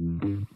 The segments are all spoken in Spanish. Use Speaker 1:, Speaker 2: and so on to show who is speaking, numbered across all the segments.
Speaker 1: Mm-hmm.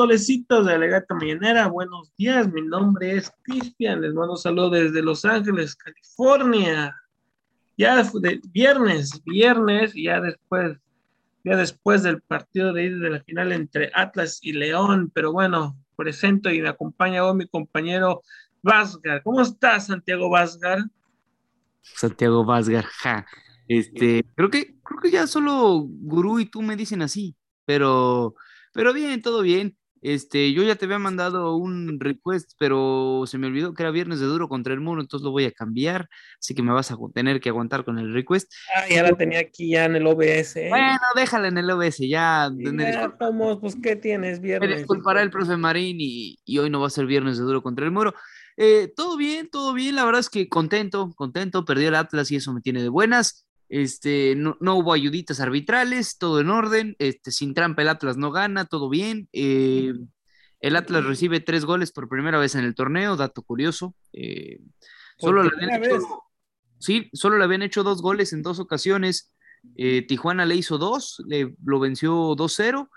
Speaker 1: Solecitos de Alegata Mañanera, buenos días, mi nombre es Cristian, les mando un saludo desde Los Ángeles, California. Ya de viernes, viernes, ya después, ya después del partido de, de la final entre Atlas y León, pero bueno, presento y me acompaña hoy mi compañero Vázgar. ¿Cómo estás, Santiago Vázgar?
Speaker 2: Santiago Vázgar, ja. Este, creo que, creo que ya solo Gurú y tú me dicen así, pero, pero bien, todo bien. Este, yo ya te había mandado un request, pero se me olvidó que era viernes de duro contra el muro, entonces lo voy a cambiar, así que me vas a tener que aguantar con el request.
Speaker 1: Ah, ya la tenía aquí ya en el OBS. ¿eh?
Speaker 2: Bueno, déjala en el OBS, ya.
Speaker 1: Ya pues, ¿qué tienes viernes?
Speaker 2: Me disculpará el profe Marín y, hoy no va a ser viernes de duro contra el muro. Eh, todo bien, todo bien, la verdad es que contento, contento, perdió el Atlas y eso me tiene de buenas. Este, no, no, hubo ayuditas arbitrales, todo en orden, este, sin trampa el Atlas no gana, todo bien. Eh, el Atlas recibe tres goles por primera vez en el torneo, dato curioso. Eh, solo, le habían hecho, sí, solo le habían hecho dos goles en dos ocasiones. Eh, Tijuana le hizo dos, le, lo venció 2-0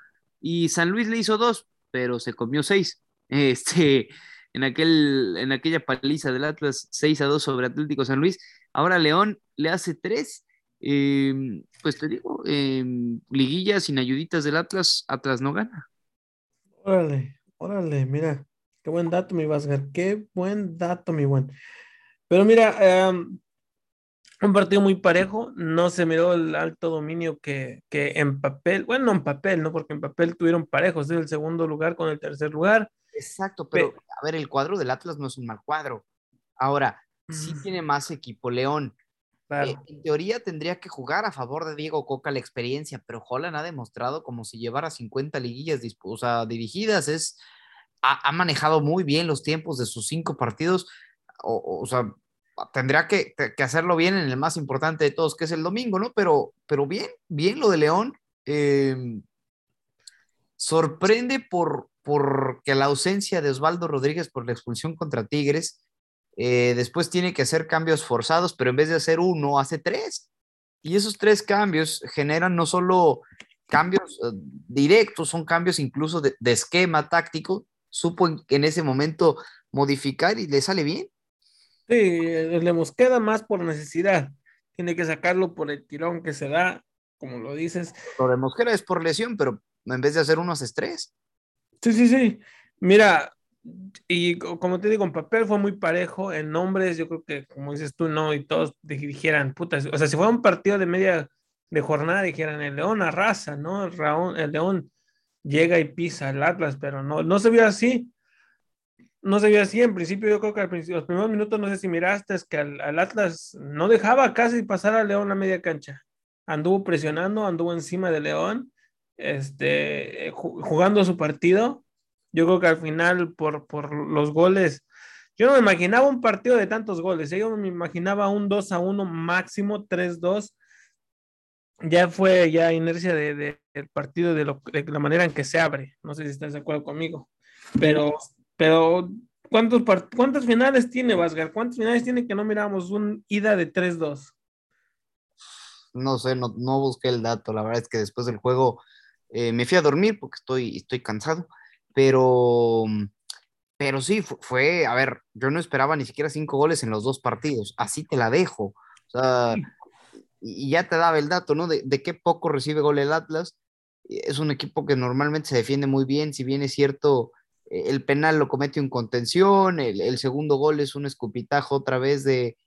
Speaker 2: y San Luis le hizo dos, pero se comió seis. Este, en, aquel, en aquella paliza del Atlas, 6 a 2 sobre Atlético San Luis. Ahora León le hace tres Em, pues te digo, em, liguillas sin ayuditas del Atlas, Atlas no gana.
Speaker 1: Órale, órale, mira, qué buen dato, mi Vázquez, qué buen dato, mi buen. Pero mira, em, un partido muy parejo, no se miró el alto dominio que, que en papel, bueno, en papel, ¿no? Porque en papel tuvieron parejos, ¿sí? el segundo lugar con el tercer lugar.
Speaker 2: Exacto, pero, pero a ver, el cuadro del Atlas no es un mal cuadro. Ahora, sí mm. tiene más equipo León, eh, en teoría tendría que jugar a favor de Diego Coca la experiencia, pero Holland ha demostrado como si llevara 50 liguillas dirigidas, es, ha, manejado muy bien los tiempos de sus cinco partidos, o, sea, tendría que, hacerlo bien en el más importante de todos, que es el domingo, ¿no? Pero, pero bien, bien lo de León. Em, sorprende por, porque la ausencia de Osvaldo Rodríguez por la expulsión contra Tigres eh, después tiene que hacer cambios forzados, pero en vez de hacer uno, hace tres. Y esos tres cambios generan no solo cambios eh, directos, son cambios incluso de, esquema táctico. Supo en, ese momento modificar y le sale bien.
Speaker 1: Sí, le queda más por necesidad. Tiene que sacarlo por el tirón que se da, como lo dices.
Speaker 2: Lo de Mosquera es por lesión, pero en vez de hacer uno, haces tres.
Speaker 1: Sí, sí, sí. Mira, y como te digo, en papel fue muy parejo, en nombres yo creo que, como dices tú, no, y todos dijeran, puta, o sea, si fuera un partido de media de jornada, dijeran, el León arrasa, ¿no? El, el León llega y pisa el Atlas, pero no, no se vio así. No se vio así, en principio yo creo que al principio, los primeros minutos, no sé si miraste, es que al, Atlas no dejaba casi pasar al León a media cancha. Anduvo presionando, anduvo encima de León, este, jugando su partido, yo creo que al final, por, por los goles, yo no me imaginaba un partido de tantos goles, ¿eh? yo me imaginaba un 2 a 1 máximo, 3-2. Ya fue ya inercia de, del partido de, la manera en que se abre. No sé si estás de acuerdo conmigo. Pero, pero ¿cuántos, ¿cuántas finales tiene Vasgar? ¿Cuántas finales tiene que no miramos un ida de 3-2?
Speaker 2: No sé, no, no, busqué el dato. La verdad es que después del juego eh, me fui a dormir porque estoy, estoy cansado pero, pero sí, fue, a ver, yo no esperaba ni siquiera cinco goles en los dos partidos, así te la dejo. O sea, y ya te daba el dato, ¿no? De, qué poco recibe gol el Atlas. Es un equipo que normalmente se defiende muy bien, si bien es cierto, eh, el penal lo comete un contención, el, el segundo gol es un escupitajo otra vez de,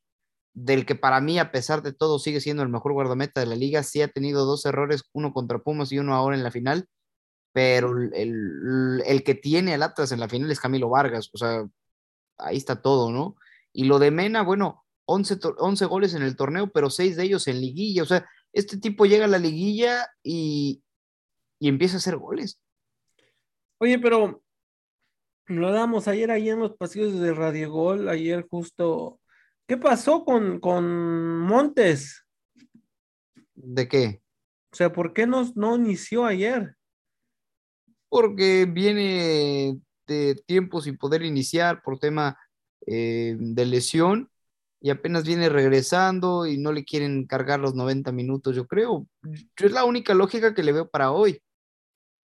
Speaker 2: del que para mí, a pesar de todo, sigue siendo el mejor guardameta de la liga. Sí ha tenido dos errores, uno contra Pumas y uno ahora en la final pero el, el, que tiene al Atlas en la final es Camilo Vargas, o sea, ahí está todo, ¿no? Y lo de Mena, bueno, 11, 11 goles en el torneo, pero 6 de ellos en liguilla, o sea, este tipo llega a la liguilla y, y empieza a hacer goles.
Speaker 1: Oye, pero lo damos ayer ahí en los pasillos de Radio Gol, ayer justo. ¿Qué pasó con, con Montes?
Speaker 2: ¿De qué?
Speaker 1: O sea, ¿por qué no, no inició ayer?
Speaker 2: Porque viene de tiempo sin poder iniciar por tema eh, de lesión y apenas viene regresando y no le quieren cargar los 90 minutos, yo creo. Es la única lógica que le veo para hoy.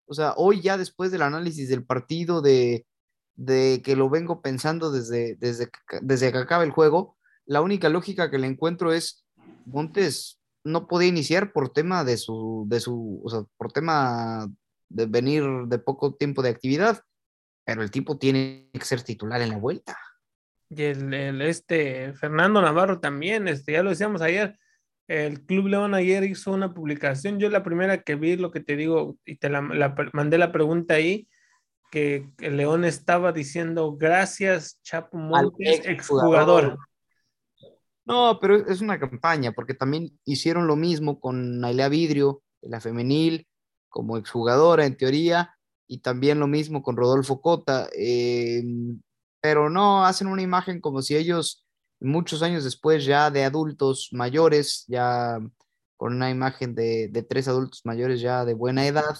Speaker 2: O sea, hoy ya después del análisis del partido, de, que lo vengo pensando desde, desde, desde que acaba el juego, la única lógica que le encuentro es Montes no podía iniciar por tema de su, de su, o sea, por tema de venir de poco tiempo de actividad, pero el tipo tiene que ser titular en la vuelta.
Speaker 1: Y el, este Fernando Navarro también, este, ya lo decíamos ayer, el Club León ayer hizo una publicación, yo la primera que vi, lo que te digo, y te la, mandé la pregunta ahí, que León estaba diciendo gracias Chapo Montes, exjugador.
Speaker 2: No, pero es una campaña, porque también hicieron lo mismo con Nailea Vidrio, la femenil, como exjugadora en teoría, y también lo mismo con Rodolfo Cota, em, pero no, hacen una imagen como si ellos, muchos años después, ya de adultos mayores, ya con una imagen de, tres adultos mayores ya de buena edad,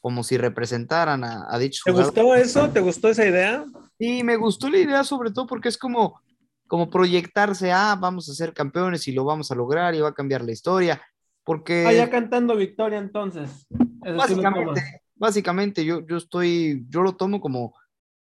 Speaker 2: como si representaran a, a dichos
Speaker 1: ¿Te gustó eso? ¿Te gustó esa idea?
Speaker 2: Sí, me gustó la idea sobre todo porque es como como proyectarse, ah, vamos a ser campeones y lo vamos a lograr y va a cambiar la historia, porque...
Speaker 1: Ya cantando victoria entonces.
Speaker 2: Básicamente, básicamente yo, yo estoy, yo lo tomo como,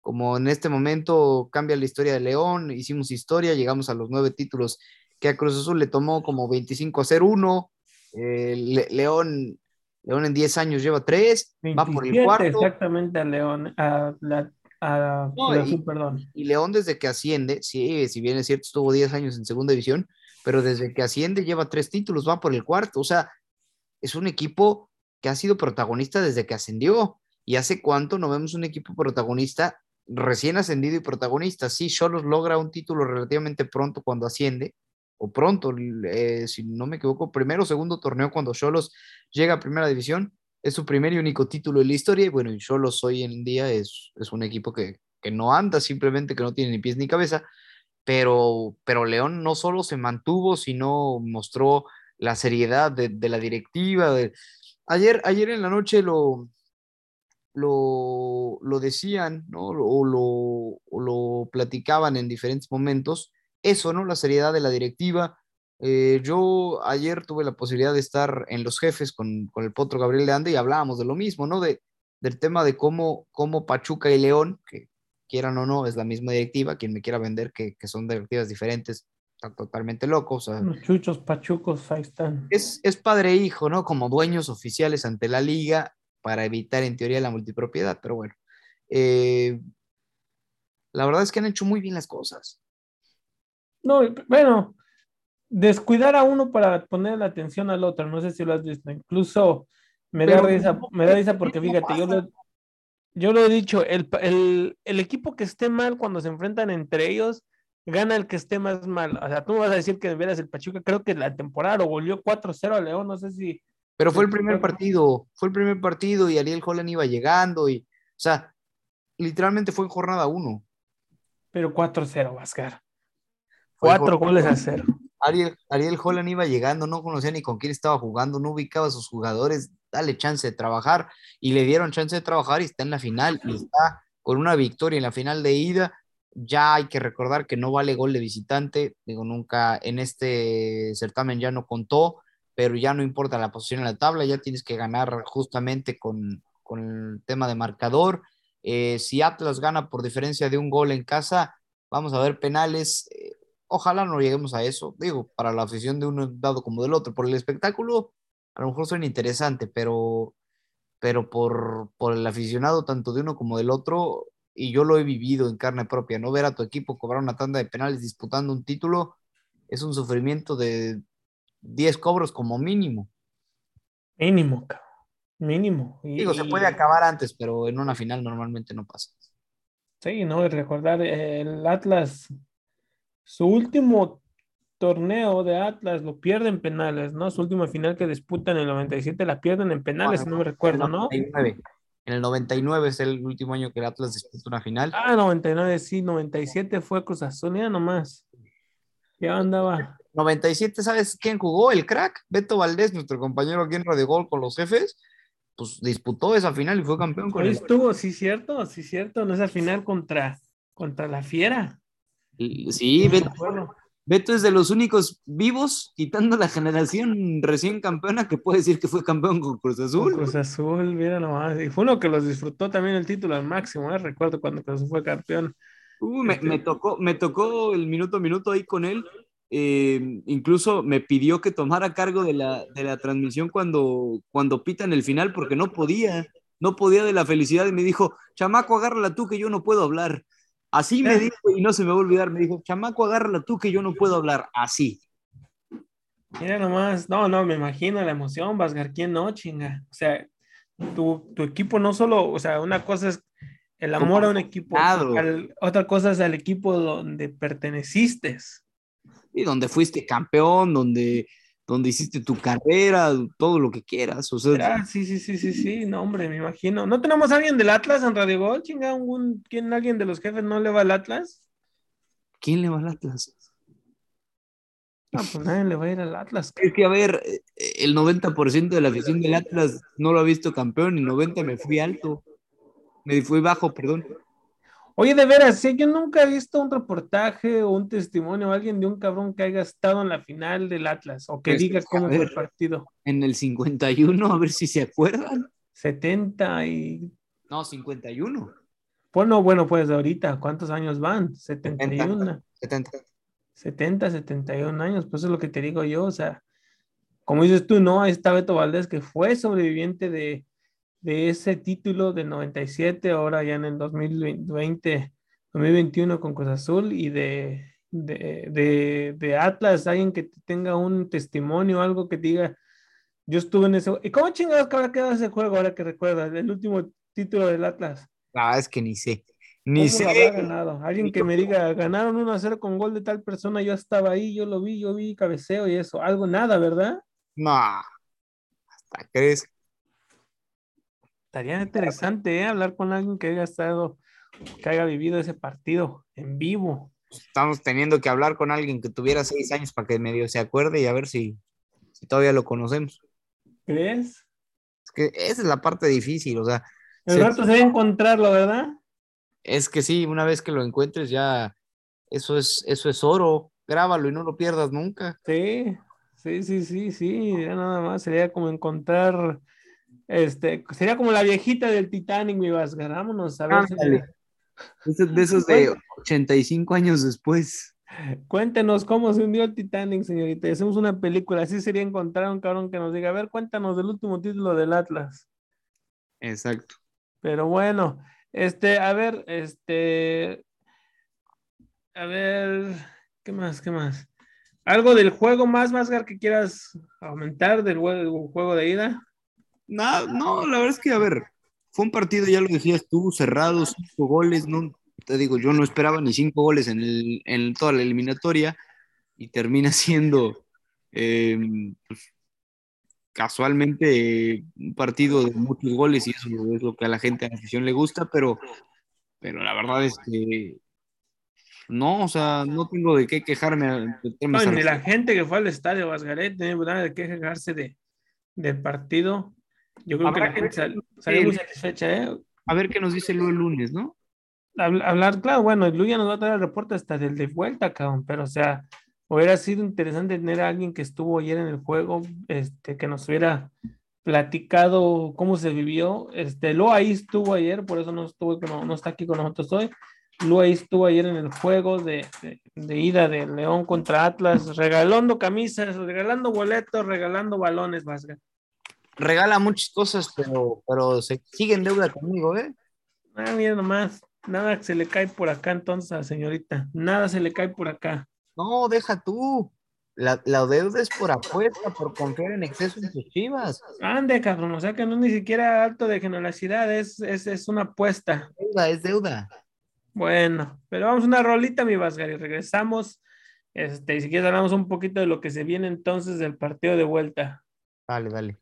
Speaker 2: como en este momento cambia la historia de León, hicimos historia, llegamos a los nueve títulos que a Cruz Azul le tomó como 25 a 0 uno, eh, León, León en 10 años lleva 3, va por el cuarto.
Speaker 1: Exactamente a León, a la y, perdón.
Speaker 2: Y León desde que asciende, sí, si bien es cierto, estuvo 10 años en segunda división, pero desde que asciende lleva tres títulos, va por el cuarto. O sea, es un equipo que ha sido protagonista desde que ascendió. ¿Y hace cuánto no vemos un equipo protagonista recién ascendido y protagonista? Sí, Cholos logra un título relativamente pronto cuando asciende, o pronto, eh, si no me equivoco, primero o segundo torneo cuando Cholos llega a primera división, es su primer y único título en la historia y bueno, yo lo soy en día, es, es un equipo que, no anda, simplemente que no tiene ni pies ni cabeza, pero, pero León no solo se mantuvo, sino mostró la seriedad de, la directiva. Ayer, ayer en la noche lo, lo, lo decían, ¿no? O lo, lo platicaban en diferentes momentos, eso, ¿no? La seriedad de la directiva, eh, yo ayer tuve la posibilidad de estar en Los Jefes con, el potro Gabriel de Ande y hablábamos de lo mismo, ¿no? De, del tema de cómo, cómo Pachuca y León, que quieran o no, es la misma directiva, quien me quiera vender que, son directivas diferentes, están totalmente locos.
Speaker 1: Los chuchos pachucos, ahí están.
Speaker 2: Es, es padre e hijo, ¿no? Como dueños oficiales ante la liga para evitar en teoría la multipropiedad, pero bueno. Eh, la verdad es que han hecho muy bien las cosas.
Speaker 1: No, bueno, descuidar a uno para poner la atención al otro, no sé si lo has visto, incluso me da risa, me da risa porque fíjate, yo lo, yo lo he dicho, el, equipo que esté mal cuando se enfrentan entre ellos, gana el que esté más mal. O sea, tú me vas a decir que veras el Pachuca, creo que la temporada lo volvió 4-0 a León, no sé si.
Speaker 2: Pero fue el primer partido, fue el primer partido y Ariel Holland iba llegando y, o sea, literalmente fue en jornada 1.
Speaker 1: Pero 4-0, Vascar. Cuatro goles a cero.
Speaker 2: Ariel, Ariel Holland iba llegando, no conocía ni con quién estaba jugando, no ubicaba a sus jugadores, dale chance de trabajar y le dieron chance de trabajar y está en la final y está con una victoria en la final de ida. Ya hay que recordar que no vale gol de visitante, digo, nunca en este certamen ya no contó, pero ya no importa la posición en la tabla, ya tienes que ganar justamente con, el tema de marcador. Eh, si Atlas gana por diferencia de un gol en casa, vamos a ver penales. Eh, Ojalá no lleguemos a eso, digo, para la afición de uno dado como del otro. Por el espectáculo, a lo mejor suena interesante, pero, pero por, por el aficionado tanto de uno como del otro, y yo lo he vivido en carne propia, no ver a tu equipo cobrar una tanda de penales disputando un título es un sufrimiento de 10 cobros como mínimo.
Speaker 1: Mínimo. Mínimo. Y-
Speaker 2: Digo, se puede acabar antes, pero en una final normalmente no pasa.
Speaker 1: Sí, no, y recordar eh, el Atlas, su último torneo de Atlas lo pierde en penales, ¿no? Su última final que disputan en el 97 la pierden en penales, si no me recuerdo, ¿no?
Speaker 2: En el 99. En el 99 es el último año que el Atlas disputa una final.
Speaker 1: Ah, 99, sí, 97 fue Cruz Azul, ya nomás. Ya andaba.
Speaker 2: 97, ¿sabes quién jugó? El crack, Beto Valdés, nuestro compañero aquí en Radio Gol con los jefes, pues disputó esa final y fue campeón con el...
Speaker 1: estuvo, sí, cierto, sí, cierto, en esa final contra, contra la Fiera.
Speaker 2: Sí, Beto. Beto es de los únicos vivos, quitando la generación recién campeona, que puede decir que fue campeón con Cruz Azul.
Speaker 1: Cruz Azul, mira nomás. Y fue uno que los disfrutó también el título al máximo, ¿eh? Recuerdo cuando Cruz Azul fue campeón.
Speaker 2: Uh, me,
Speaker 1: Este-
Speaker 2: me tocó, me tocó el minuto a minuto ahí con él. Eh, incluso me pidió que tomara cargo de la, de la transmisión cuando, cuando pitan el final, porque no podía, no podía de la felicidad. Y me dijo, chamaco, agárrala tú que yo no puedo hablar. Así me dijo, y no se me va a olvidar, me dijo, chamaco, agárrala tú que yo no puedo hablar. Así.
Speaker 1: Mira nomás, no, no, me imagino la emoción, Vasgar, ¿quién no, chinga? O sea, tu, tu equipo no solo, o sea, una cosa es el amor a un equipo, al- otra cosa es al equipo donde perteneciste.
Speaker 2: Y donde fuiste campeón, donde, donde hiciste tu carrera, todo lo que quieras. O sea,
Speaker 1: Ah, sí, sí, sí, sí, sí, no, hombre, me imagino. ¿No tenemos a alguien del Atlas en Radio Gol, chinga? ¿Un, ¿Quién, alguien de los jefes no le va al Atlas?
Speaker 2: ¿quién le va al Atlas?
Speaker 1: No, pues nadie le va a ir al Atlas.
Speaker 2: Es que, a ver, eh, el 90% de la afición del Atlas no lo ha visto campeón y 90 me fui alto. Me fui bajo, perdón.
Speaker 1: Oye, de veras, sí, yo nunca he visto un reportaje o un testimonio o alguien de un cabrón que haya estado en la final del Atlas o que
Speaker 2: Pues,
Speaker 1: diga cómo fue el partido.
Speaker 2: En el 51, a ver si se acuerdan.
Speaker 1: 70 y...
Speaker 2: No, 51.
Speaker 1: Bueno, bueno, pues ahorita, ¿cuántos años van? 71,
Speaker 2: 70.
Speaker 1: 70, 71 años, pues eso es lo que te digo yo, o sea, como dices tú, no, ahí está Beto Valdés que fue sobreviviente de, de ese título del 97, ahora ya en el 2020, 2021 con Cruz Azul y de, de, de, de Atlas, alguien que tenga un testimonio, algo que diga, yo estuve en ese, ¿y cómo chingados que habrá quedado ese juego ahora que recuerdas, el último título del Atlas?
Speaker 2: La verdad es que ni sé. Ni
Speaker 1: ¿Cómo lo habrá
Speaker 2: sé.
Speaker 1: ganado? Alguien que me diga, ganaron 1 a 0 con gol de tal persona, yo estaba ahí, yo lo vi, yo vi cabeceo y eso, algo, nada, ¿verdad?
Speaker 2: No. Hasta crees.
Speaker 1: Estaría interesante, ¿eh? Hablar con alguien que haya estado, que haya vivido ese partido en vivo.
Speaker 2: Estamos teniendo que hablar con alguien que tuviera seis años para que medio se acuerde y a ver si, si todavía lo conocemos.
Speaker 1: ¿Crees?
Speaker 2: Es que esa es la parte difícil, o sea,
Speaker 1: El
Speaker 2: Sí.
Speaker 1: rato se debe encontrarlo, ¿verdad?
Speaker 2: es que sí, una vez que lo encuentres ya, eso es, eso es oro. Grábalo y no lo pierdas nunca.
Speaker 1: Sí, sí, sí, sí, sí, ya nada más sería como encontrar, este, sería como la viejita del Titanic, mi Vasgar, vámonos a ver si-
Speaker 2: Ándale. De esos, de esos de 85 años después.
Speaker 1: Cuéntenos cómo se hundió el Titanic, señorita. y Hacemos una película. Así sería encontrar un cabrón que nos diga, a ver, cuéntanos del último título del Atlas.
Speaker 2: Exacto.
Speaker 1: Pero bueno, este, a ver, este, a ver, ¿qué más? ¿Qué más? ¿Algo del juego más, Masgar, que quieras aumentar del juego de ida?
Speaker 2: No, no, la verdad es que, a ver, fue un partido, ya lo decías tú, cerrado, cinco goles, no, te digo, yo no esperaba ni cinco goles en, el, en toda la eliminatoria y termina siendo eh, pues, casualmente eh, un partido de muchos goles y eso es lo que a la gente, a la afición le gusta, pero, pero la verdad es que no, o sea, no tengo de qué quejarme. de temas
Speaker 1: No, ni la gente que fue al estadio Vasgaret tiene nada de qué quejarse de, del partido. Yo creo que la gente
Speaker 2: ver
Speaker 1: sal- salió muy satisfecha, ¿eh?
Speaker 2: A ver qué nos dice luego el lunes, ¿no?
Speaker 1: Habl- Hablar, claro, bueno, Luya nos va a traer el reporte hasta del de vuelta, cabrón, pero o sea, hubiera sido interesante tener a alguien que estuvo ayer en el juego, este, que nos hubiera platicado cómo se vivió. Este, Lo ahí estuvo ayer, por eso no estuvo, no, no está aquí con nosotros hoy. Lo ahí estuvo ayer en el juego de, de, de ida de León contra Atlas, regalando camisas, regalando boletos, regalando balones, Vasga.
Speaker 2: Regala muchas cosas, pero, pero se sigue en deuda conmigo, ¿eh?
Speaker 1: Ah, mira nomás, nada se le cae por acá entonces a la señorita, nada se le cae por acá.
Speaker 2: No, deja tú. La, la, deuda es por apuesta, por confiar en exceso en tus chivas.
Speaker 1: Ande, cabrón, o sea que no es ni siquiera alto de generosidad, es, es, es una apuesta.
Speaker 2: Es deuda, es deuda.
Speaker 1: Bueno, pero vamos a una rolita, mi Vasgar, y regresamos. Este, y si quieres hablamos un poquito de lo que se viene entonces del partido de vuelta.
Speaker 2: Dale, dale.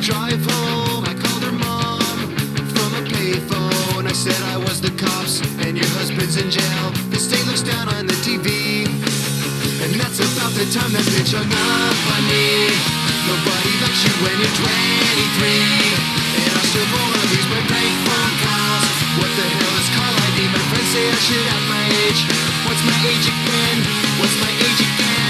Speaker 3: Drive home, I called her mom from a payphone. I said I was the cops and your husband's in jail. The state looks down on the TV. And that's about the time that bitch hung up on me. Nobody likes you when you're 23. And I still wanna use my bank phone calls. What the hell is call ID? My friends say I should have my age. What's my age again? What's my age again?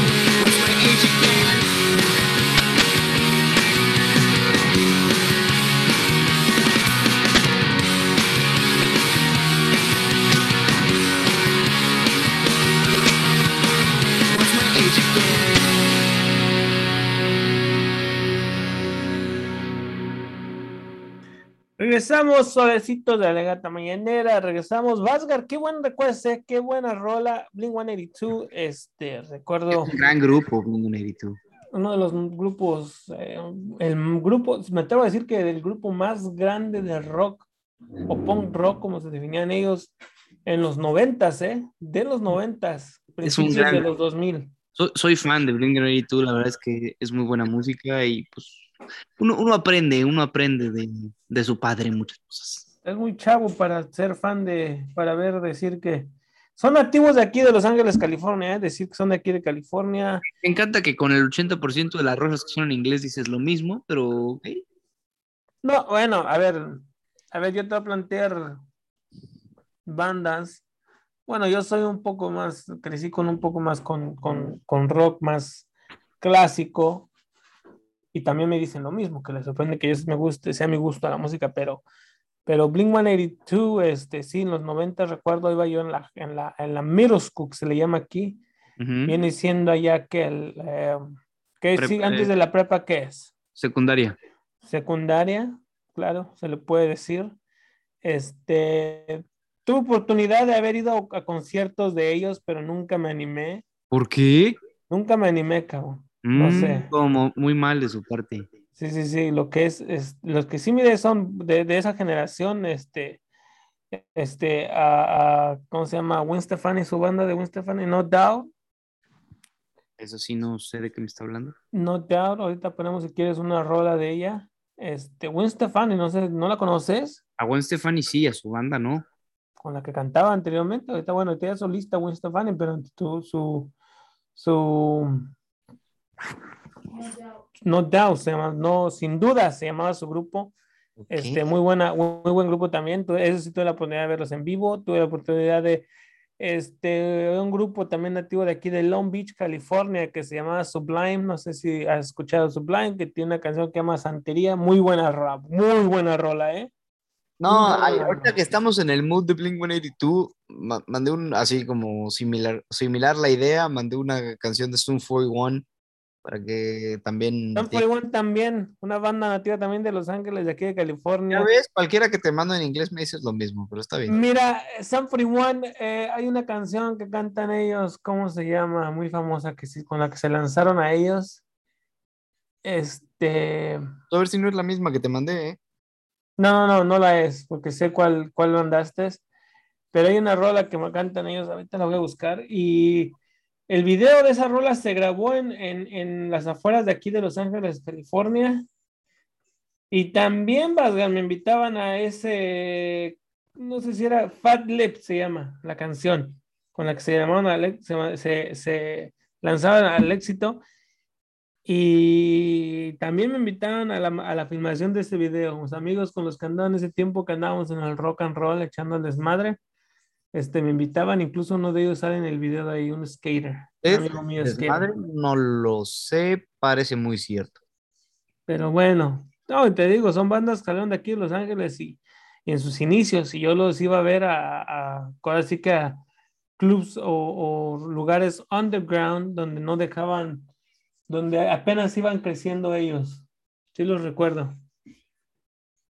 Speaker 1: Regresamos suavecitos de la legata mañanera, regresamos. Vasgar, qué buen recuerdo, eh, qué buena rola. Blink 182, este, recuerdo
Speaker 2: Es un gran grupo, Blink-182.
Speaker 1: uno de los grupos, eh, el grupo, me atrevo a decir que el grupo más grande de rock o punk rock, como se definían ellos, en los noventas, ¿eh? De los noventas, principios
Speaker 2: gran-
Speaker 1: de los 2000.
Speaker 2: Soy, soy fan de Blink-182, la verdad es que es muy buena música y pues uno, uno aprende, uno aprende de, de su padre muchas cosas.
Speaker 1: Es muy chavo para ser fan de, para ver, decir que son nativos de aquí de Los Ángeles, California, ¿eh? decir que son de aquí de California.
Speaker 2: Me encanta que con el 80% de las rosas que son en inglés dices lo mismo, pero ok.
Speaker 1: No, bueno, a ver, a ver, yo te voy a plantear bandas. Bueno, yo soy un poco más, crecí con un poco más con, con, con rock más clásico y también me dicen lo mismo, que les sorprende que yo me guste, sea mi gusto la música, pero, pero Blink-182, este, sí, en los 90 recuerdo, iba yo en la, en la, en la middle school, que se le llama aquí, viene siendo allá que el, eh, que sí,
Speaker 2: Prepa-
Speaker 1: antes de la prepa, ¿qué es?
Speaker 2: Secundaria.
Speaker 1: secundaria, claro, se le puede decir. Este, tuve oportunidad de haber ido a conciertos de ellos, pero nunca me animé.
Speaker 2: ¿Por qué?
Speaker 1: Nunca me animé, cabrón. No
Speaker 2: Mm,
Speaker 1: sé.
Speaker 2: Como muy mal de su parte.
Speaker 1: Sí, sí, sí. Lo que es, es los que sí mire son de, de esa generación, este, este, a, a- ¿cómo se llama? Gwen Stefani, su banda de Gwen Stefani, No Doubt.
Speaker 2: Eso sí, no sé de qué me está hablando.
Speaker 1: No Doubt. Ahorita ponemos si quieres una rola de ella. Este, Gwen Stefani, no sé, ¿no la conoces?
Speaker 2: A Gwen Stefani sí, a su banda no.
Speaker 1: con la que cantaba anteriormente. Ahorita, bueno, ya solista Gwen Stefani, pero tu- su, su, No Doubt se llama, no, sin duda se llamaba su grupo.
Speaker 2: Ok.
Speaker 1: Este, muy buena, muy buen grupo también. Eso sí tuve la oportunidad de verlos en vivo. Tuve la oportunidad de, este, un grupo también nativo de aquí de Long Beach, California, que se llamaba Sublime. No sé si has escuchado Sublime, que tiene una canción que se llama Santería. Muy buena rola, muy buena rola, ¿eh?
Speaker 2: No, ay, ahorita que estamos en el mood de Blink 182, ma- mandé un así como similar, similar la idea, mandé una canción de Zoom 41 para que también.
Speaker 1: Sun
Speaker 2: te-
Speaker 1: 41 también, una banda nativa también de Los Ángeles, de aquí de California.
Speaker 2: Ya ves, cualquiera que te mando en inglés me dices lo mismo, pero está bien.
Speaker 1: Mira, Sun 41, eh, hay una canción que cantan ellos, ¿cómo se llama? Muy famosa, que sí, con la que se lanzaron a ellos. Este,
Speaker 2: A ver si no es la misma que te mandé, ¿eh?
Speaker 1: no, no, no, no la es, porque sé cuál, cuál mandaste, pero hay una rola que me cantan ellos, ahorita la voy a buscar, y el video de esa rola se grabó en, en, en las afueras de aquí de Los Ángeles, California, y también, me invitaban a ese, no sé si era Fat Lip, se llama la canción, con la que se ex- se, se, lanzaban al éxito. Y también me invitaron a la, a la filmación de ese video. Los amigos con los que andaban ese tiempo que andábamos en el rock and roll echando el desmadre, este, me invitaban. Incluso uno de ellos sale en el video de ahí, un skater.
Speaker 2: Es
Speaker 1: amigo mío skater.
Speaker 2: no lo sé, parece muy cierto.
Speaker 1: Pero bueno, no, te digo, son bandas que salieron de aquí de Los Ángeles y, y en sus inicios, y yo los iba a ver a, a ahora sí que a clubs o, o lugares underground donde no dejaban, donde apenas iban creciendo ellos. Sí los recuerdo.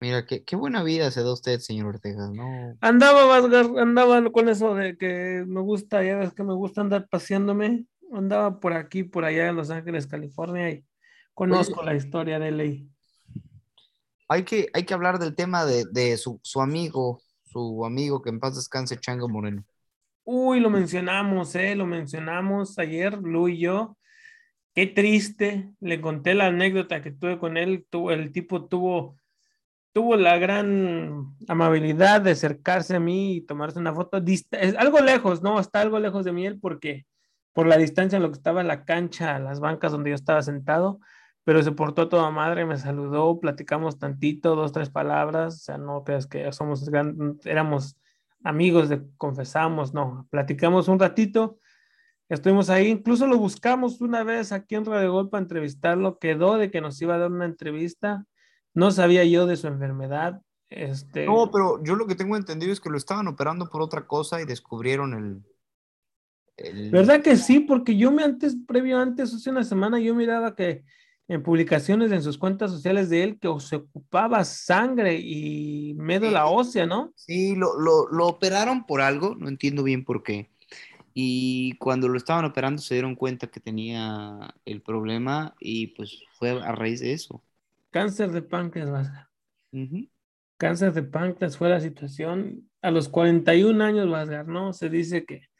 Speaker 2: Mira, qué, qué buena vida se da usted, señor Ortega, ¿no?
Speaker 1: Andaba, andaba con eso de que me gusta, ya ves que me gusta andar paseándome. Andaba por aquí, por allá en Los Ángeles, California, y conozco la historia de ley.
Speaker 2: Hay que, hay que hablar del tema de, de su, su amigo, su amigo que en paz descanse, Chango Moreno.
Speaker 1: Uy, lo mencionamos, ¿eh? Lo mencionamos ayer, Lu y yo. Qué triste. Le conté la anécdota que tuve con él. Tuvo, el tipo tuvo, tuvo la gran amabilidad de acercarse a mí y tomarse una foto. Es algo lejos, ¿no? Está algo lejos de mí él porque por la distancia en lo que estaba la cancha, las bancas donde yo estaba sentado, pero se portó a toda madre, me saludó, platicamos tantito, dos, tres palabras. O sea, no creas que somos gran- éramos amigos, de, confesamos, no, platicamos un ratito, estuvimos ahí, incluso lo buscamos una vez aquí en Radio Gol para entrevistarlo, quedó de que nos iba a dar una entrevista, no sabía yo de su enfermedad, este,
Speaker 2: No, pero yo lo que tengo entendido es que lo estaban operando por otra cosa y descubrieron el. el-
Speaker 1: ¿verdad que sí? Porque yo me antes, previo antes, hace una semana, yo miraba que en publicaciones en sus cuentas sociales de él que se ocupaba sangre y médula
Speaker 2: Sí.
Speaker 1: ósea, ¿no?
Speaker 2: Sí, lo, lo, lo operaron por algo, no entiendo bien por qué. Y cuando lo estaban operando se dieron cuenta que tenía el problema y pues fue a raíz de eso.
Speaker 1: Cáncer de páncreas, Vasca.
Speaker 2: Ujú.
Speaker 1: Cáncer de páncreas fue la situación a los 41 años, Vasgar, ¿no? Se dice que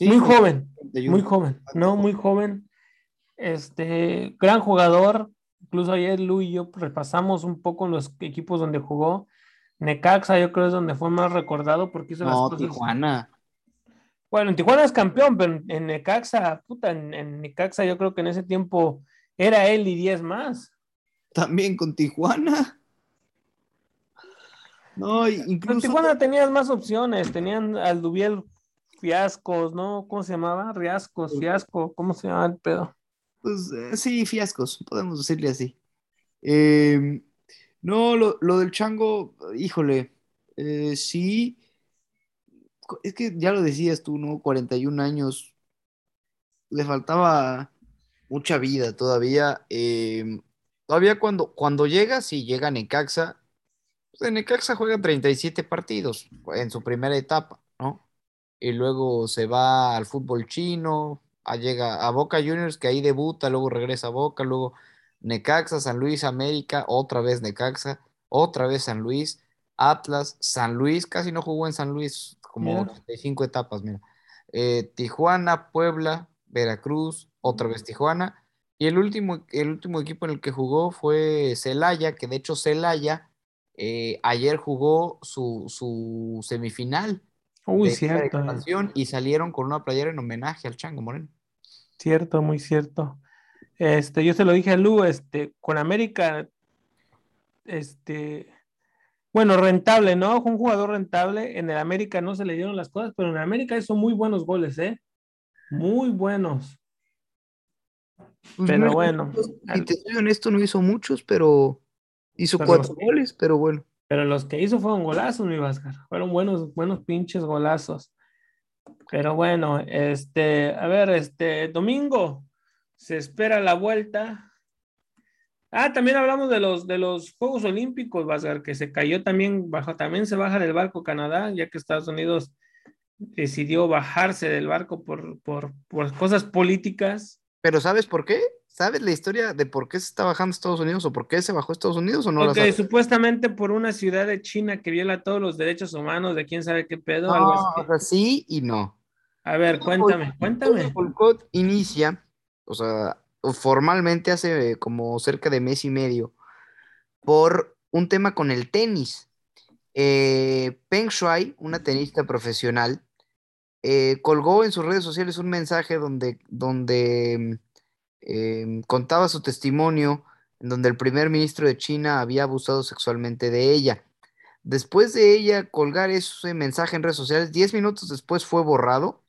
Speaker 2: Sí,
Speaker 1: muy joven,
Speaker 2: 31.
Speaker 1: muy joven, ¿no? Muy joven. Este, gran jugador. Incluso ayer Lu y yo repasamos un poco los equipos donde jugó. Necaxa, yo creo es donde fue más recordado porque hizo las cosas.
Speaker 2: Tijuana.
Speaker 1: Bueno, en Tijuana es campeón, pero en, en Necaxa, puta, en, en Necaxa yo creo que en ese tiempo era él y 10 más.
Speaker 2: También con Tijuana. No,
Speaker 1: Pero en
Speaker 2: incluso.
Speaker 1: Tijuana tenías más opciones, tenían al Dubiel Fiascos, ¿no? ¿Cómo se llamaba? Riascos, Fiasco, ¿cómo se llama el pedo?
Speaker 2: Pues eh, sí, fiascos, podemos decirle así. Eh, no, lo, lo del chango, híjole, eh, sí, es que ya lo decías tú, ¿no? 41 años, le faltaba mucha vida todavía. eh, todavía cuando, cuando llega, sí, llega a Necaxa, pues en Necaxa juega 37 partidos en su primera etapa, ¿no? Y luego se va al fútbol chino, a, llega a Boca Juniors, que ahí debuta, luego regresa a Boca, luego Necaxa, San Luis, América, otra vez Necaxa, otra vez San Luis, Atlas, San Luis, casi no jugó en San Luis, como
Speaker 1: Mira.
Speaker 2: 85 etapas, mira. Eh, Tijuana, Puebla, Veracruz, otra vez Tijuana. Y el último, el último equipo en el que jugó fue Celaya, que de hecho Celaya eh, ayer jugó su, su semifinal
Speaker 1: Uy,
Speaker 2: de
Speaker 1: cierto,
Speaker 2: y salieron con una playera en homenaje al Chango Moreno.
Speaker 1: cierto, muy cierto. Este, yo se lo dije a Lu, este, con América, este, bueno, rentable, ¿no? Un jugador rentable. En el América no se le dieron las cosas, pero en el América hizo muy buenos goles, ¿eh? Muy buenos.
Speaker 2: Pues
Speaker 1: Pero
Speaker 2: no
Speaker 1: bueno,
Speaker 2: muchos, si te soy honesto, no hizo muchos, pero hizo
Speaker 1: Pero
Speaker 2: cuatro
Speaker 1: los-
Speaker 2: goles, pero bueno.
Speaker 1: Pero los que hizo fueron golazos, mi Vázquez. Fueron buenos, buenos pinches golazos. Pero bueno, este, a ver, este, domingo se espera la vuelta. Ah, también hablamos de los, de los Juegos Olímpicos, Vázquez, que se cayó también, bajo, también se baja del barco Canadá, ya que Estados Unidos decidió bajarse del barco por, por, por cosas políticas.
Speaker 2: Pero ¿sabes por qué? ¿Sabes la historia de por qué se está bajando Estados Unidos o por qué se bajó Estados Unidos o no la
Speaker 1: Porque
Speaker 2: sabes?
Speaker 1: supuestamente por una ciudad de China que viola todos los derechos humanos de quién sabe qué pedo. algo así.
Speaker 2: o sea, sí y no.
Speaker 1: A ver,
Speaker 2: Todo
Speaker 1: cuéntame,
Speaker 2: El
Speaker 1: cuéntame.
Speaker 2: boicot inicia, o sea, formalmente hace como cerca de mes y medio, por un tema con el tenis. Eh, Peng Shuai, una tenista profesional, eh, colgó en sus redes sociales un mensaje donde, donde eh, contaba su testimonio, en donde el primer ministro de China había abusado sexualmente de ella. Después de ella colgar ese mensaje en redes sociales, 10 minutos después fue borrado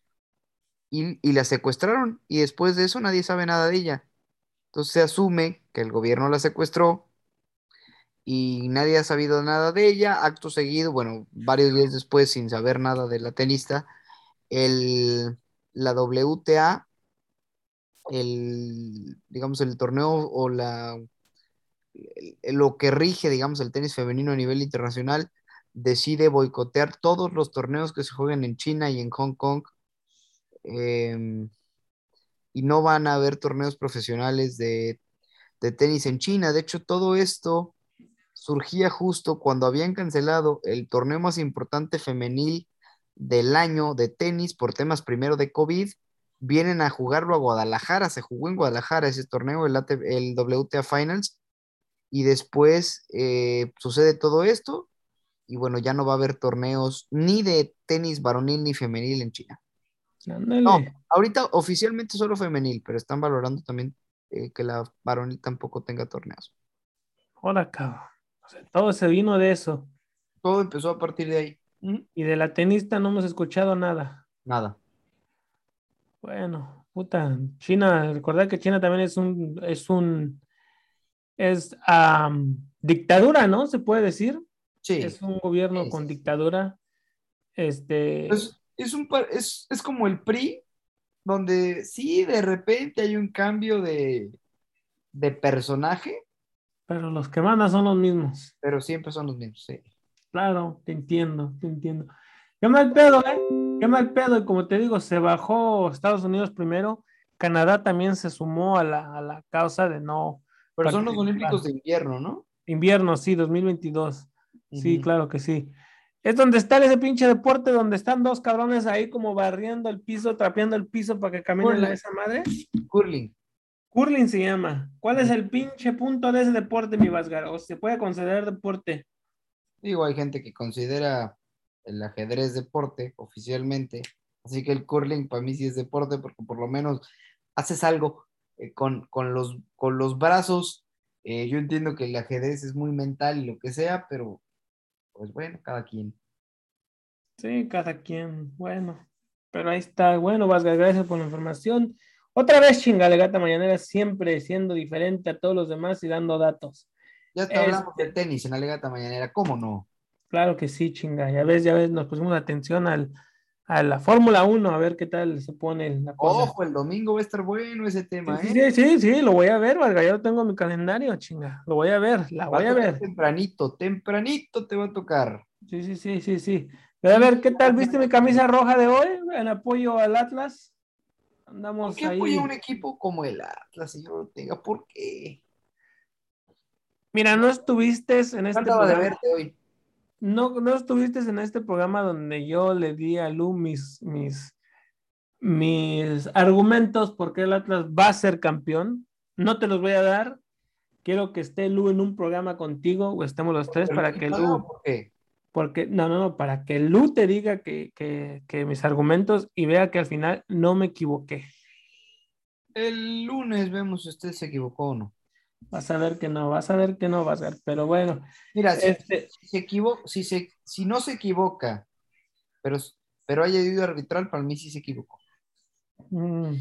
Speaker 2: y, y la secuestraron y después de eso nadie sabe nada de ella. Entonces se asume que el gobierno la secuestró y nadie ha sabido nada de ella. Acto seguido, bueno, varios días después, sin saber nada de la tenista, el, la WTA, el, digamos, el torneo o la, lo que rige, digamos, el tenis femenino a nivel internacional, decide boicotear todos los torneos que se jueguen en China y en Hong Kong. em, y no van a haber torneos profesionales de, de tenis en China. De hecho, todo esto surgía justo cuando habían cancelado el torneo más importante femenil del año de tenis por temas primero de COVID. Vienen a jugarlo a Guadalajara, se jugó en Guadalajara ese torneo, el, AT el WTA Finals, y después eh, sucede todo esto, y bueno, ya no va a haber torneos ni de tenis varonil ni femenil en China.
Speaker 1: Ándale.
Speaker 2: No, ahorita oficialmente solo femenil, pero están valorando también eh, que la varonil tampoco tenga torneos.
Speaker 1: Hola, cabrón. O sea, todo se vino de eso.
Speaker 2: Todo empezó a partir de ahí.
Speaker 1: Y de la tenista no hemos escuchado nada.
Speaker 2: Nada.
Speaker 1: Bueno, puta, China, recordad que China también es un, es un, es dictadura, ¿no? Se puede decir.
Speaker 2: Sí.
Speaker 1: Es un gobierno con dictadura. Este,
Speaker 2: Es, es, un, par- es, es como el PRI, donde sí, de repente hay un cambio de, de personaje,
Speaker 1: pero los que mandan son los mismos.
Speaker 2: pero siempre son los mismos. Sí.
Speaker 1: Claro, te entiendo, te entiendo. Qué mal pedo, ¿eh? Qué mal pedo. Y como te digo, se bajó Estados Unidos primero. Canadá también se sumó a la, a la causa de no.
Speaker 2: Pero son los. Olímpicos de invierno, ¿no?
Speaker 1: Invierno, sí, 2022. Sí,
Speaker 2: Ujú.
Speaker 1: claro que sí. Es donde está ese pinche deporte donde están dos cabrones ahí como barriendo el piso, trapeando el piso para que caminen
Speaker 2: Curling.
Speaker 1: a esa madre.
Speaker 2: Curling.
Speaker 1: Curling se llama. ¿Cuál es el pinche punto de ese deporte, mi Vasgar? ¿O se puede considerar deporte?
Speaker 2: Digo, hay gente que considera el ajedrez deporte oficialmente, así que el curling para mí sí es deporte porque por lo menos haces algo eh, con, con los, con los brazos. Eh, yo entiendo que el ajedrez es muy mental y lo que sea, pero pues bueno, cada quien.
Speaker 1: Sí, cada quien. Bueno, pero ahí está. Bueno, Vasgar, gracias por la información. Otra vez, chingalegata mañanera, siempre siendo diferente a todos los demás y dando datos.
Speaker 2: Ya te hablamos del tenis en la legata mañanera, ¿cómo no?
Speaker 1: Claro que sí, chinga. Ya ves, ya ves, nos pusimos atención al, a la Fórmula 1, a ver qué tal se pone la cosa.
Speaker 2: Ojo, el domingo va a estar bueno ese tema,
Speaker 1: Sí,
Speaker 2: ¿eh?
Speaker 1: sí, sí, sí, lo voy a ver, Valga, ya lo tengo en mi calendario, chinga. Lo voy a ver, la
Speaker 2: Va
Speaker 1: voy a ver.
Speaker 2: Tempranito, tempranito te va a tocar.
Speaker 1: Sí, sí, sí, sí, sí. Voy a ver qué tal, ¿viste mi camisa roja de hoy? En apoyo al Atlas.
Speaker 2: ¿Por
Speaker 1: Andamos
Speaker 2: qué
Speaker 1: ahí.
Speaker 2: apoya un equipo como el Atlas, señor Ortega? ¿Por qué?
Speaker 1: Mira, no estuviste en este
Speaker 2: de
Speaker 1: programa.
Speaker 2: verte hoy.
Speaker 1: No, no estuviste en este programa donde yo le di a Lu mis, mis, mis argumentos porque el Atlas va a ser campeón. No te los voy a dar. Quiero que esté Lu en un programa contigo o estemos los tres para que Lu,
Speaker 2: ¿por qué?
Speaker 1: porque no, no, no, para que Lu te diga que, que, que mis argumentos y vea que al final no me equivoqué.
Speaker 2: El lunes vemos si usted se equivocó o no.
Speaker 1: Vas a ver que no, vas a ver que no vas a ver, pero bueno,
Speaker 2: Mira, si,
Speaker 1: este,
Speaker 2: si se equivo- si, se, si no se equivoca, pero, pero haya ido arbitral, para mí sí se equivocó.
Speaker 1: Mm.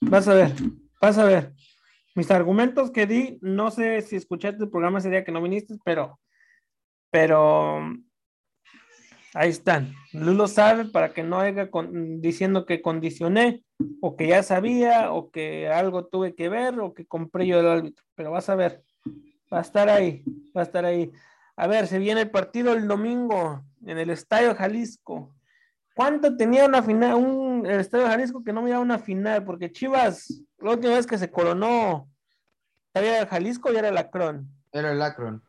Speaker 1: Vas a ver, vas a ver. Mis argumentos que di, no sé si escuchaste el programa ese día que no viniste, pero Pero ahí están. Lulo sabe para que no haya con- diciendo que condicioné o que ya sabía o que algo tuve que ver o que compré yo el árbitro. Pero vas a ver, va a estar ahí, va a estar ahí. A ver, se viene el partido el domingo en el Estadio Jalisco. ¿Cuánto tenía una final, un el Estadio Jalisco que no miraba una final? Porque Chivas, la última vez que se coronó, ¿era el Jalisco y era el Acron?
Speaker 2: Era el Akron.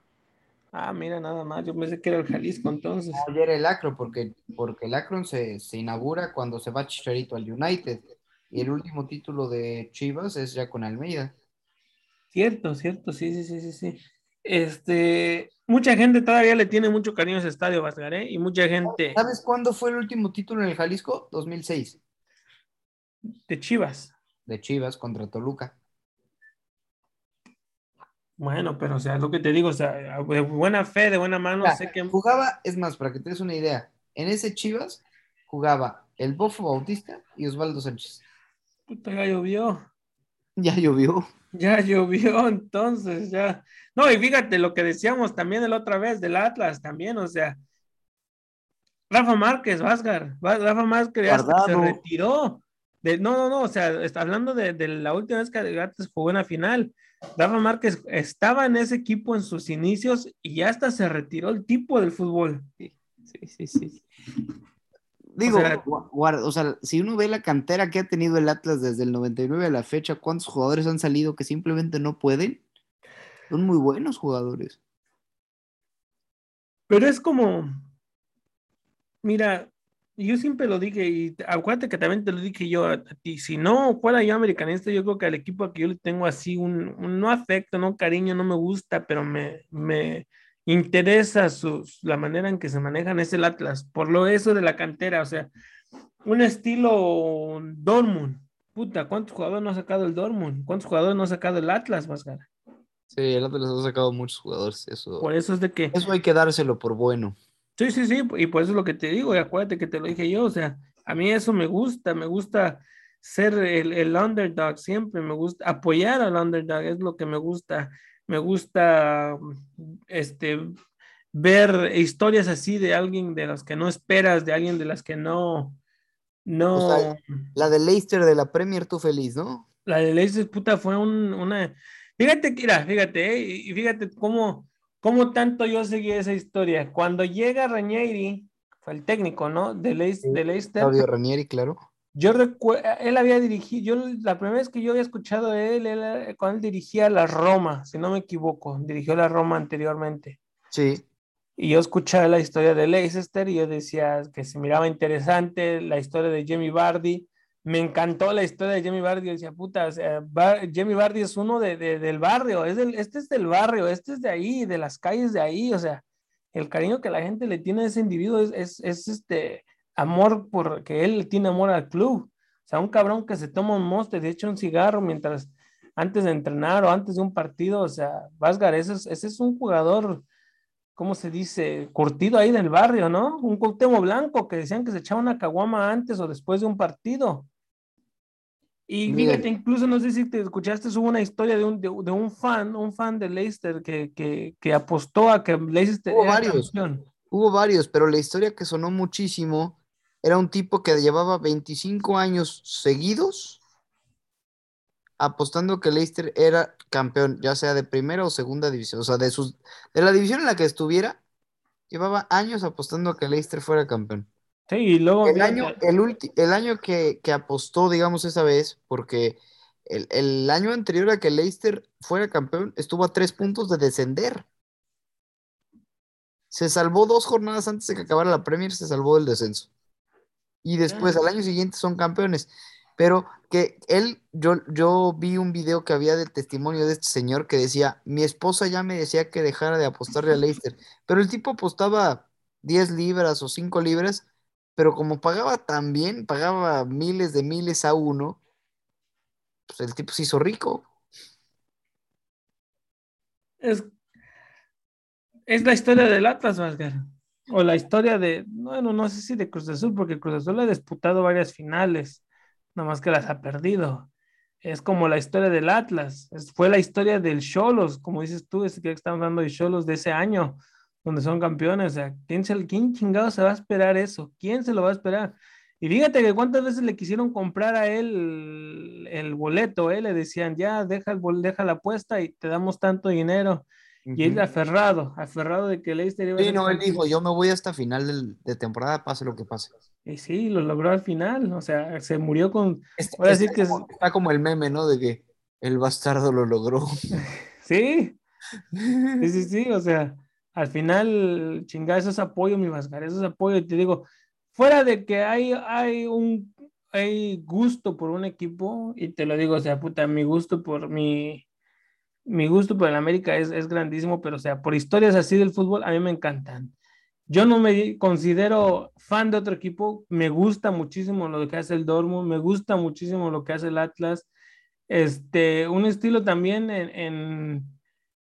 Speaker 1: Ah, mira, nada más, yo pensé que era el Jalisco entonces.
Speaker 2: Era el Akron, porque, porque el Akron se, se inaugura cuando se va Chicharito al United. Y el último título de Chivas es ya con Almeida.
Speaker 1: Cierto, cierto, sí, sí, sí, sí, sí. Este, mucha gente todavía le tiene mucho cariño a ese estadio, Vasgaré, y mucha gente
Speaker 2: ¿Sabes cuándo fue el último título en el Jalisco? 2006,
Speaker 1: de Chivas.
Speaker 2: de Chivas contra Toluca.
Speaker 1: Bueno, pero o sea, lo que te digo, o sea, de buena fe, de buena mano, sé que
Speaker 2: Jugaba, es más, para que te des una idea, en ese Chivas jugaba el Bofo Bautista y Osvaldo Sánchez.
Speaker 1: puta, ya llovió.
Speaker 2: Ya llovió.
Speaker 1: Ya llovió, entonces ya. No, y fíjate lo que decíamos también la otra vez del Atlas, también, o sea, Rafa Márquez, Va- Rafa Márquez hasta se retiró. De, no, no, no, o sea, está hablando de, de la última vez que Atlas jugó una final. Rafa Márquez estaba en ese equipo en sus inicios y ya hasta se retiró el tipo del fútbol.
Speaker 4: Sí, sí, sí.
Speaker 2: Digo,
Speaker 1: O sea-
Speaker 2: gua- guarda- o sea, si uno ve la cantera que ha tenido el Atlas desde el 99 a la fecha, ¿cuántos jugadores han salido que simplemente no pueden? Son muy buenos jugadores.
Speaker 1: Pero es como, mira, yo siempre lo dije y te- acuérdate que también te lo dije yo a, ti, si no fuera yo americanista, yo creo que al equipo que yo le tengo así un, un no afecto, no cariño, no me gusta, pero me, me interesa sus, la manera en que se manejan es el Atlas, por lo eso de la cantera, o sea, un estilo Dortmund, puta, ¿cuántos jugadores no ha sacado el Dortmund? ¿Cuántos jugadores no ha sacado el Atlas, Vasgar?
Speaker 2: Sí, el Atlas ha sacado muchos jugadores. Eso,
Speaker 1: Por eso es de que...
Speaker 2: eso hay que dárselo por bueno.
Speaker 1: Sí, sí, sí, y por eso es lo que te digo, y acuérdate que te lo dije yo, o sea, a mí eso me gusta, me gusta ser el, el underdog siempre, me gusta apoyar al underdog, es lo que me gusta, me gusta este, ver historias así de alguien de las que no esperas, de alguien de las que no, no,
Speaker 2: O sea, La de Leicester de la Premier, tú feliz, ¿no?
Speaker 1: la de Leicester, puta, fue un- una, fíjate mira, fíjate, eh, y y fíjate cómo, cómo tanto yo seguí esa historia, cuando llega Ranieri, fue el técnico, ¿no? De, Leis-
Speaker 2: Sí,
Speaker 1: Leicester.
Speaker 2: Claudio Ranieri, claro.
Speaker 1: Yo recuerdo, él había dirigido, yo la primera vez que yo había escuchado de él, él, cuando él dirigía la Roma, si no me equivoco, dirigió la Roma anteriormente.
Speaker 2: Sí.
Speaker 1: Y yo escuchaba la historia de Leicester y yo decía que se miraba interesante la historia de Jamie Vardy. Me encantó la historia de Vardy. Yo decía, puta, o sea, Bar- Jamie Vardy es uno de, de- del barrio, es del, este es del barrio, este es de ahí, de las calles de ahí. O sea, el cariño que la gente le tiene a ese individuo es, es, es este amor porque él tiene amor al club. O sea, un cabrón que se toma un monster, se echa un cigarro mientras antes de entrenar o antes de un partido. O sea, Vázgar, ese es, es un jugador. ¿cómo se dice? Curtido ahí del barrio, ¿no? Un Cuauhtémoc Blanco que decían que se echaba una caguama antes o después de un partido. Y fíjate, incluso no sé si te escuchaste, hubo una historia de un, de, de un fan, un fan de Leicester que, que, que apostó a que Leicester
Speaker 2: Hubo
Speaker 1: era
Speaker 2: varios.
Speaker 1: campeón.
Speaker 2: Hubo varios, pero la historia que sonó muchísimo era un tipo que llevaba 25 años seguidos apostando que Leicester era campeón, ya sea de primera o segunda división, o sea, de sus de la división en la que estuviera, llevaba años apostando a que Leicester fuera campeón.
Speaker 1: Sí, y luego
Speaker 2: El año, el ulti- el año que, que apostó, digamos, esa vez, porque el, el año anterior a que Leicester fuera campeón, estuvo a tres puntos de descender. Se salvó dos jornadas antes de que acabara la Premier, se salvó del descenso. Y después,
Speaker 1: Ah.
Speaker 2: al año siguiente, son campeones. Pero que él, yo, yo vi un video que había del testimonio de este señor que decía, mi esposa ya me decía que dejara de apostarle a Leicester, pero el tipo apostaba 10 libras o 5 libras, pero como pagaba tan bien, pagaba miles de miles a uno, pues el tipo se hizo rico.
Speaker 1: es, es la historia del Atlas, Vázquez. O la historia de, bueno, no sé si de Cruz Azul, porque Cruz Azul ha disputado varias finales, nada más que las ha perdido. Es como la historia del Atlas, es- fue la historia del Cholos, como dices tú, es que estamos hablando de Cholos de ese año, donde son campeones. O sea, ¿quién, se, ¿quién chingado se va a esperar eso? ¿Quién se lo va a esperar? Y fíjate que cuántas veces le quisieron comprar a él el, el boleto, ¿eh? le decían, ya, deja, el, bol- deja la apuesta y te damos tanto dinero. Y él aferrado, aferrado de que Leicester iba a
Speaker 2: Sí, no, él dijo, yo me voy hasta final del- de temporada, pase lo que pase.
Speaker 1: Y sí, lo logró al final, o sea, se murió con...
Speaker 2: Está,
Speaker 1: Ahora sí
Speaker 2: está
Speaker 1: que es-
Speaker 2: como, está como el meme, ¿no? De que el bastardo lo logró.
Speaker 1: Sí, sí, sí, sí, o sea, al final, chingada, eso es apoyo, mi Vascar, eso es apoyo, te digo, fuera de que hay, hay un, hay gusto por un equipo, y te lo digo, o sea, puta, mi gusto por mi, mi gusto por el América es, es grandísimo, pero o sea, por historias así del fútbol, a mí me encantan. Yo no me considero fan de otro equipo, me gusta muchísimo lo que hace el Dortmund, me gusta muchísimo lo que hace el Atlas, este, un estilo también en,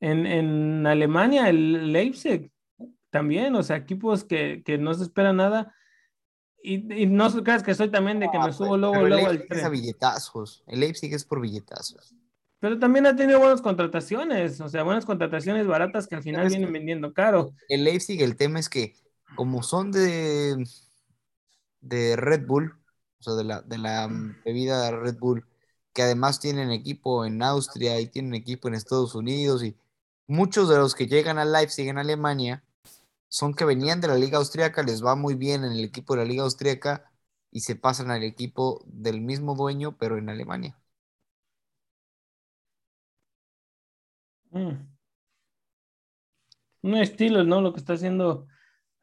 Speaker 1: en, en Alemania, el Leipzig, también, o sea, equipos que, que no se espera nada. Y, y no creas que soy también de que me subo luego,
Speaker 2: Ah, Pero el
Speaker 1: luego al
Speaker 2: Leipzig es a
Speaker 1: tren.
Speaker 2: billetazos. El Leipzig es por billetazos.
Speaker 1: Pero también ha tenido buenas contrataciones, o sea, buenas contrataciones baratas que al final
Speaker 2: ¿Sabes
Speaker 1: vienen vendiendo caro.
Speaker 2: El Leipzig, el tema es que como son de, de Red Bull, o sea, de la, de la mm, bebida Red Bull, que además tienen equipo en Austria y tienen equipo en Estados Unidos y muchos de los que llegan al Leipzig en Alemania son que venían de la liga austríaca, les va muy bien en el equipo de la liga austríaca y se pasan al equipo del mismo dueño, pero en Alemania.
Speaker 1: Mm. Un estilo, ¿no? Lo que está haciendo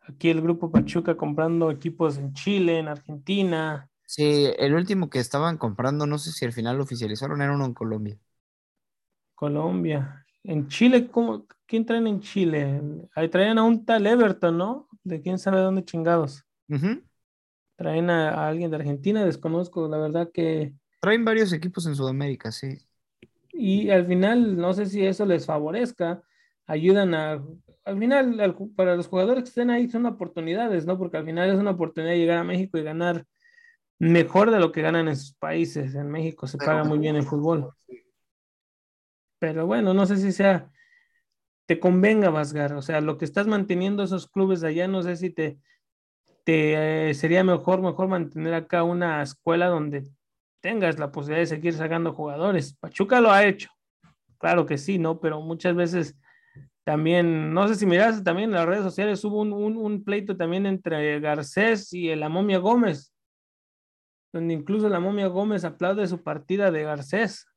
Speaker 1: aquí el grupo Pachuca comprando equipos en Chile, en Argentina.
Speaker 2: Sí, el último que estaban comprando, no sé si al final lo oficializaron, era uno en Colombia.
Speaker 1: Colombia. En Chile, ¿cómo? ¿quién traen en Chile? Ahí traían a un tal Everton, ¿no? De quién sabe dónde chingados. Traen a, a alguien de Argentina, desconozco, la verdad que.
Speaker 2: Traen varios equipos en Sudamérica, sí.
Speaker 1: Y al final, no sé si eso les favorezca, ayudan a. Al final, al- para los jugadores que estén ahí son oportunidades, ¿no? Porque al final es una oportunidad de llegar a México y ganar mejor de lo que ganan en sus países. En México se paga muy bien el fútbol. Pero bueno, no sé si sea, te convenga, Vasgar. O sea, lo que estás manteniendo esos clubes allá, no sé si te, te eh, sería mejor, mejor mantener acá una escuela donde tengas la posibilidad de seguir sacando jugadores. Pachuca lo ha hecho, claro que sí, ¿no? Pero muchas veces también, no sé si miras también en las redes sociales, hubo un, un, un pleito también entre Garcés y la momia Gómez, donde incluso la momia Gómez aplaude su partida de Garcés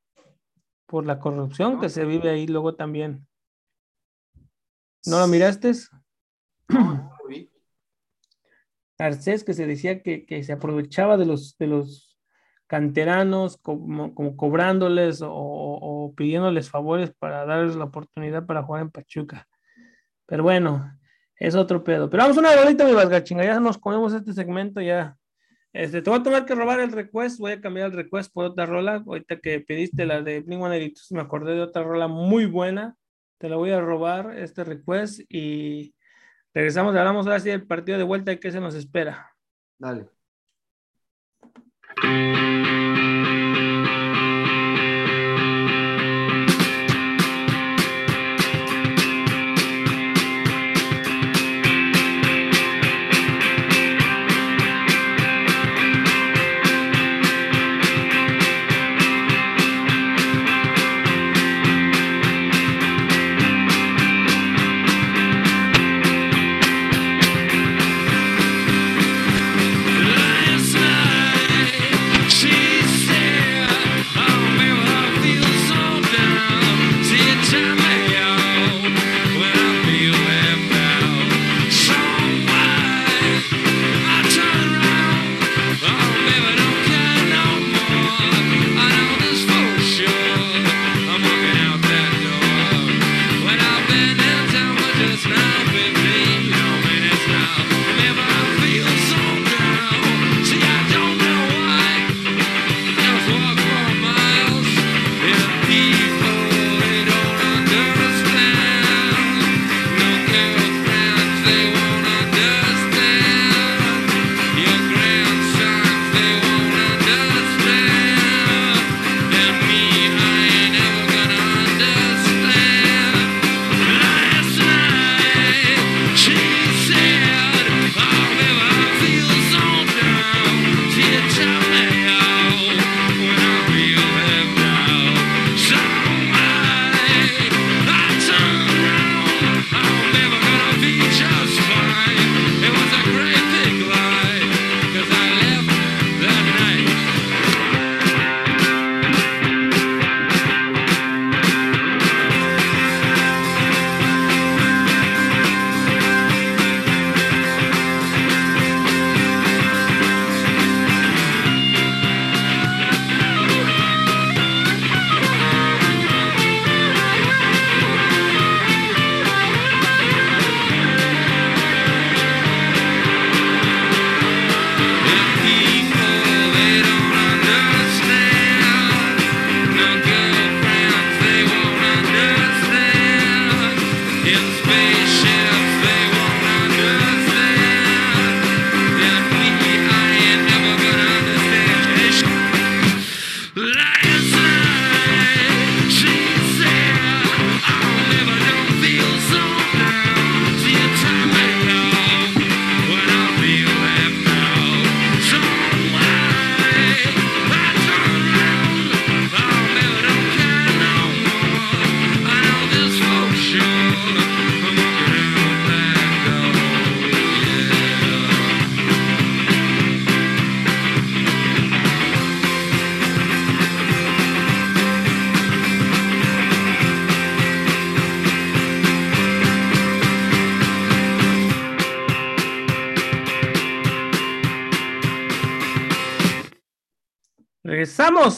Speaker 1: por la corrupción que se vive ahí luego también. ¿No lo miraste? Garcés que se decía que, que se aprovechaba de los, de los canteranos como, como cobrándoles o, o pidiéndoles favores para darles la oportunidad para jugar en Pachuca. Pero bueno, es otro pedo. Pero vamos una rolita, mi Vasgachinga, ya nos comemos este segmento, ya. Este, te voy a tomar que robar el request, voy a cambiar el request por otra rola. Ahorita que pediste la de Blink me acordé de otra rola muy buena. Te la voy a robar, este request, y regresamos, hablamos ahora sí del partido de vuelta y qué se nos espera.
Speaker 2: Dale.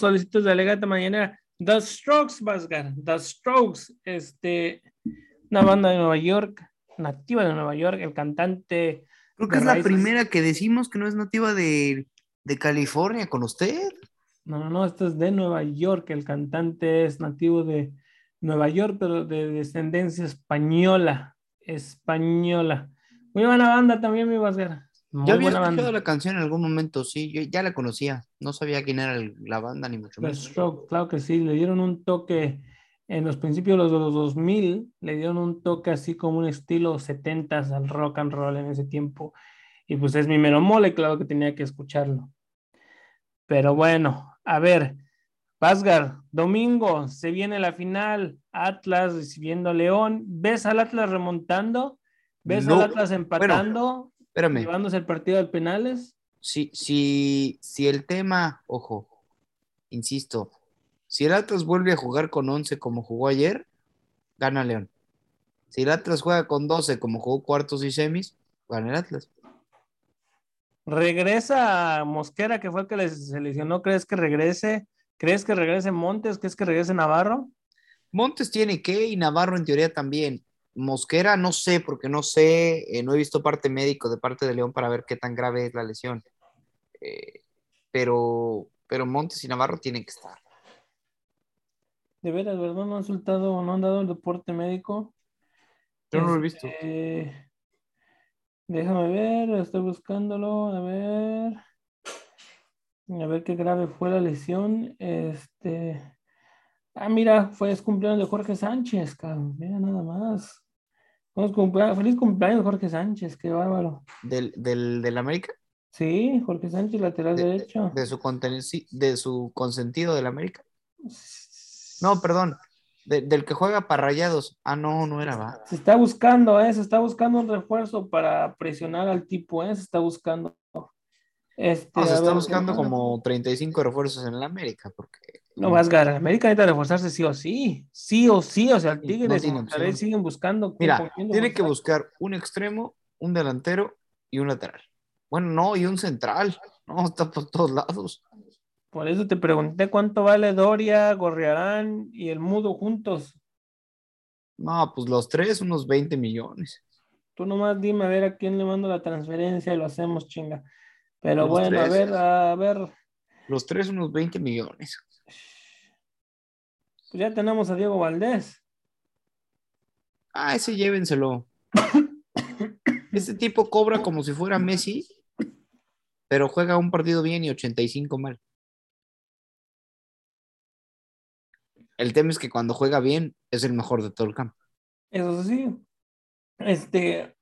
Speaker 1: Solicitud de legata mañanera. The Strokes, Vasgar. The Strokes, este, una banda de Nueva York, nativa de Nueva York, el cantante.
Speaker 2: Creo que es la primera que decimos que no es nativa de, de California con usted.
Speaker 1: No, no, no, esto es de Nueva York. El cantante es nativo de Nueva York, pero de descendencia española. Española. Muy buena banda también, mi Vasgar. Muy
Speaker 2: Yo había escuchado
Speaker 1: banda.
Speaker 2: la canción en algún momento, sí, yo ya la conocía. No sabía quién era el- la banda, ni mucho
Speaker 1: The
Speaker 2: menos.
Speaker 1: Claro que sí, le dieron un toque en los principios de los, de los 2000, le dieron un toque así como un estilo 70s al rock and roll en ese tiempo. Y pues es mi mero mole, claro que tenía que escucharlo. Pero bueno, a ver, Vasgar, domingo se viene la final, Atlas recibiendo a León. ¿Ves al Atlas remontando? ¿Ves
Speaker 2: No,
Speaker 1: al Atlas empatando,
Speaker 2: Espérame,
Speaker 1: llevándose el partido al penales?
Speaker 2: si, si, si el tema, ojo, insisto, si el Atlas vuelve a jugar con 11 como jugó ayer, gana León. Si el Atlas juega con 12 como jugó cuartos y semis, gana el Atlas.
Speaker 1: Regresa Mosquera, que fue el que les seleccionó. ¿Crees que regrese? ¿Crees que regrese Montes? ¿Crees que regrese Navarro?
Speaker 2: Montes tiene que y Navarro en teoría también. Mosquera no sé, porque no sé, eh, no he visto parte médico de parte de León para ver qué tan grave es la lesión. Eh, pero, pero Montes y Navarro tienen que estar.
Speaker 1: De veras, ¿verdad? No han soltado, no han dado el deporte médico.
Speaker 2: Yo no lo he visto.
Speaker 1: Este, Déjame ver, estoy buscándolo, a ver. A ver qué grave fue la lesión. Este. Ah, mira, fue es cumpleaños de Jorge Sánchez, cabrón. Mira nada más. Feliz cumpleaños, feliz cumpleaños, Jorge Sánchez, qué bárbaro.
Speaker 2: ¿Del, del, del América?
Speaker 1: Sí, Jorge Sánchez, lateral
Speaker 2: De- de-
Speaker 1: derecho.
Speaker 2: De su, conten- sí, de su consentido del América. No, perdón. de- del que juega para rayados. Ah, no, no era, va.
Speaker 1: Se está buscando, ¿eh? Se está buscando un refuerzo para presionar al tipo, ¿eh? Se está buscando. Este,
Speaker 2: No, se está
Speaker 1: ver,
Speaker 2: buscando
Speaker 1: ¿qué-
Speaker 2: como 35 refuerzos en el América, porque
Speaker 1: No vas a ganar. América necesita reforzarse sí o sí. Sí o sí. O sea, el Tigres
Speaker 2: no
Speaker 1: Monterrey
Speaker 2: opción.
Speaker 1: siguen buscando.
Speaker 2: Mira, tiene que buscar un extremo, un delantero y un lateral. Bueno, no, y un central. No, está por todos lados.
Speaker 1: Por eso te pregunté cuánto vale Doria, Gorriarán y el Mudo juntos.
Speaker 2: No, pues los tres, unos 20 millones.
Speaker 1: Tú nomás dime a ver a quién le mando la transferencia y lo hacemos, chinga. Pero
Speaker 2: Los
Speaker 1: bueno, a ver, a ver.
Speaker 2: Los tres, unos 20 millones.
Speaker 1: Pues ya tenemos a Diego Valdés.
Speaker 2: Ah, ese llévenselo. Este tipo cobra como si fuera Messi, pero juega un partido bien y 85 mal. El tema es que cuando juega bien es el mejor de todo el campo.
Speaker 1: Eso sí. Este.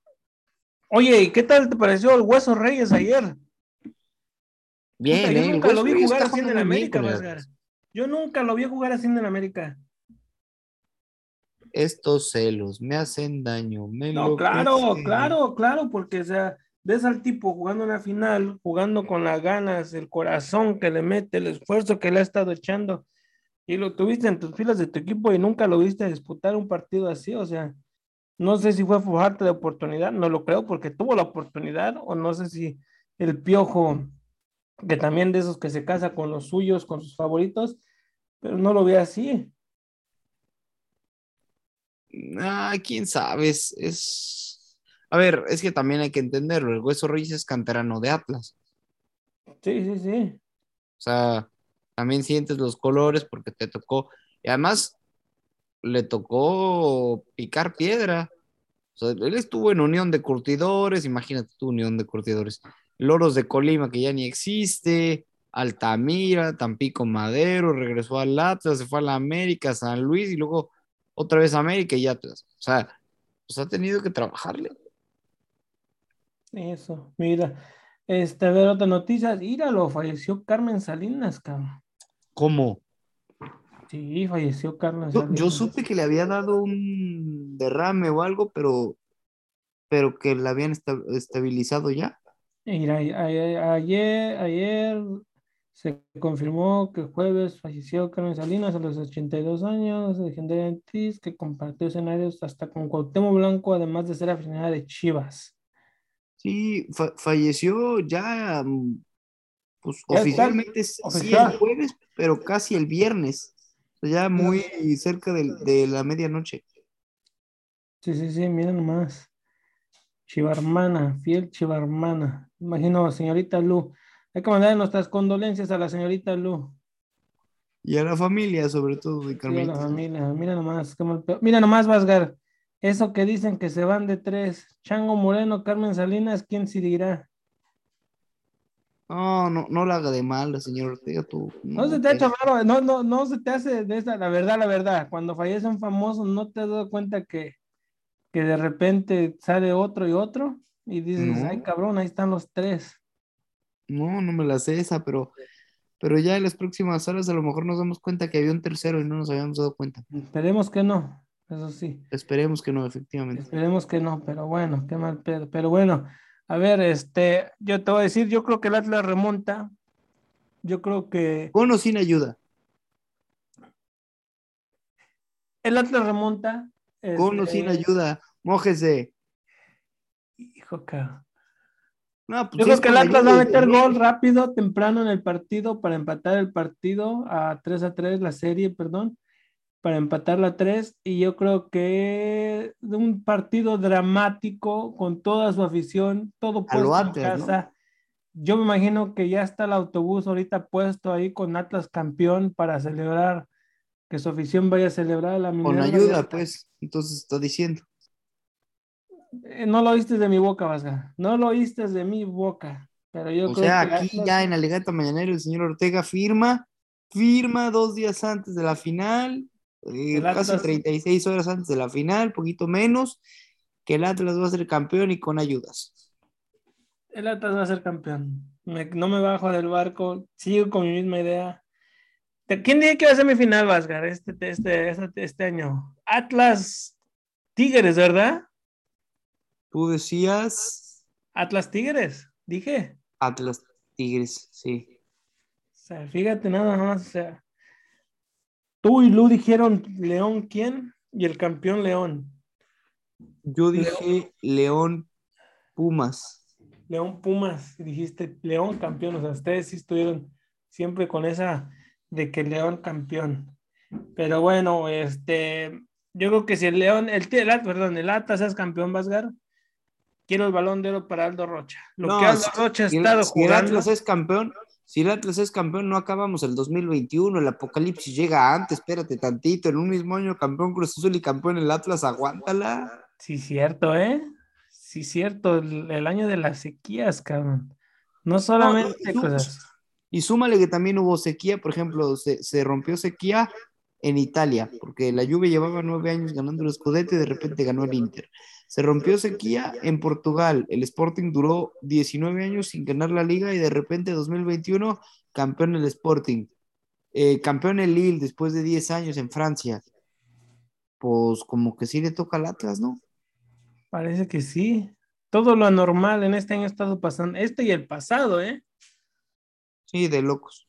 Speaker 1: Oye, ¿y qué tal te pareció el Hueso Reyes ayer?
Speaker 2: Bien,
Speaker 1: Puta, yo
Speaker 2: ¿eh? El
Speaker 1: nunca lo vi jugar así en el América, Vasgar. Yo nunca lo vi jugar así en el América.
Speaker 2: Estos celos me hacen daño. Me
Speaker 1: No, claro, claro, claro, porque, o sea, ves al tipo jugando una final, jugando con las ganas, el corazón que le mete, el esfuerzo que le ha estado echando, y lo tuviste en tus filas de tu equipo y nunca lo viste disputar un partido así, o sea, no sé si fue falta de oportunidad, no lo creo porque tuvo la oportunidad, o no sé si el piojo, que también de esos que se casa con los suyos, con sus favoritos, pero no lo ve así.
Speaker 2: Ah, quién sabe. Es, es- A ver, es que también hay que entenderlo. El Hueso Reyes es canterano de Atlas.
Speaker 1: Sí, sí, sí.
Speaker 2: O sea, también sientes los colores porque te tocó. Y además, le tocó picar piedra. O sea, él estuvo en Unión de Curtidores, imagínate tú, Unión de Curtidores. Loros de Colima, que ya ni existe. Altamira, Tampico Madero, regresó al Atlas, se fue a la América, San Luis y luego otra vez a América y Atlas. O sea, pues ha tenido que trabajarle.
Speaker 1: Eso, mira. Este, a ver, otra noticia. Íralo, falleció Carmen Salinas, cabrón.
Speaker 2: ¿Cómo?
Speaker 1: Sí, falleció Carmen
Speaker 2: Yo,
Speaker 1: Salinas.
Speaker 2: yo supe que le había dado un derrame o algo, pero, pero que la habían esta- estabilizado ya.
Speaker 1: Mira, ayer, ayer se confirmó que jueves falleció Carmen Salinas a los 82 años, legendaria actriz que compartió escenarios hasta con Cuauhtémoc Blanco, además de ser aficionada de Chivas.
Speaker 2: Sí, fa- falleció ya mm, pues
Speaker 1: Ya está
Speaker 2: oficialmente es- sí
Speaker 1: oficial.
Speaker 2: el jueves, pero casi el viernes. Ya muy cerca del- de, la medianoche.
Speaker 1: Sí, sí, sí, mira nomás. Chivarmana, fiel Chivarmana. Imagino, señorita Lu. Hay que mandar nuestras condolencias a la señorita Lu.
Speaker 2: Y a la familia, sobre todo, de
Speaker 1: Sí, a la
Speaker 2: Carmelita.
Speaker 1: familia. Mira nomás. Mira nomás, Vasgar. Eso que dicen que se van de tres. Chango Moreno, Carmen Salinas, ¿quién se dirá?
Speaker 2: No, no, no la haga de mal, señor Ortega, tú.
Speaker 1: No se te ha hecho raro, no, no, no se te hace de esa, la verdad, la verdad. Cuando fallece un famoso, ¿no te has dado cuenta que, que de repente sale otro y otro? Y dices,
Speaker 2: No.
Speaker 1: ay cabrón, ahí están los tres.
Speaker 2: No, no me la sé esa, pero, pero ya en las próximas horas a lo mejor nos damos cuenta que había un tercero y no nos habíamos dado cuenta.
Speaker 1: Esperemos que no, eso sí.
Speaker 2: Esperemos que no, efectivamente.
Speaker 1: Esperemos que no, pero bueno, qué mal pedo. Pero bueno, a ver, este, yo te voy a decir, yo creo que el Atlas remonta. Yo creo que
Speaker 2: Con o sin ayuda,
Speaker 1: el Atlas remonta.
Speaker 2: con o
Speaker 1: este,
Speaker 2: sin ayuda, mójese.
Speaker 1: Hijo, cabrón.
Speaker 2: No, pues
Speaker 1: Yo creo que el Atlas va a meter gol rápido, temprano en el partido para empatar el partido a 3 a 3, la serie, perdón, para empatar la 3. Y yo creo que un partido dramático con toda su afición, todo puesto en casa. Yo me imagino que ya está el autobús ahorita puesto ahí con Atlas campeón para celebrar, que su afición vaya a celebrar la
Speaker 2: Con ayuda, pues. Entonces está diciendo.
Speaker 1: Eh, No lo oíste de mi boca, Vasga. No lo oíste de mi boca. Pero yo
Speaker 2: O
Speaker 1: creo
Speaker 2: sea,
Speaker 1: que
Speaker 2: aquí ya en Alegata Mañanero el señor Ortega firma, firma dos días antes de la final, eh,
Speaker 1: El
Speaker 2: casi
Speaker 1: Atlas-
Speaker 2: 36 horas antes de la final, poquito menos, que el Atlas va a ser campeón y con ayudas.
Speaker 1: El Atlas va a ser campeón. Me- no me bajo del barco, sigo con mi misma idea. ¿De ¿Quién dice que va a ser mi final, Vasgar, este, este, este, este año? Atlas Tigres, ¿verdad?
Speaker 2: Tú decías
Speaker 1: Atlas Tigres, dije.
Speaker 2: Atlas Tigres, sí.
Speaker 1: O sea, fíjate nada más, o sea. Tú y Lu dijeron León, ¿quién? Y el campeón León.
Speaker 2: Yo dije León Pumas.
Speaker 1: León Pumas, dijiste León campeón, o sea, ustedes sí estuvieron siempre con esa de que León campeón. Pero bueno, este, yo creo que si el León, el, el perdón, el Atlas es campeón, Vasgar, quiero el balón de oro para Aldo Rocha. Lo
Speaker 2: No,
Speaker 1: que Aldo Rocha ha
Speaker 2: Si el-
Speaker 1: estado
Speaker 2: si el
Speaker 1: jugando,
Speaker 2: Atlas es campeón, si el Atlas es campeón, no acabamos el 2021, el apocalipsis llega antes, espérate tantito, en un mismo año campeón Cruz Azul y campeón el Atlas, aguántala.
Speaker 1: sí, cierto, ¿eh? Sí, cierto, el, el año de las sequías, cabrón. No solamente
Speaker 2: y
Speaker 1: cosas.
Speaker 2: Y súmale que también hubo sequía, por ejemplo, se, se rompió sequía en Italia, porque la Juve llevaba nueve años ganando el Scudetto y de repente ganó el Inter. Se rompió sequía en Portugal, el Sporting duró 19 años sin ganar la liga y de repente 2021 campeón el Sporting. Eh, campeón el Lille después de 10 años en Francia. Pues como que sí le toca al Atlas, ¿no?
Speaker 1: Parece que sí. Todo lo anormal en este año ha estado pasando, este y el pasado, ¿eh?
Speaker 2: Sí, de locos.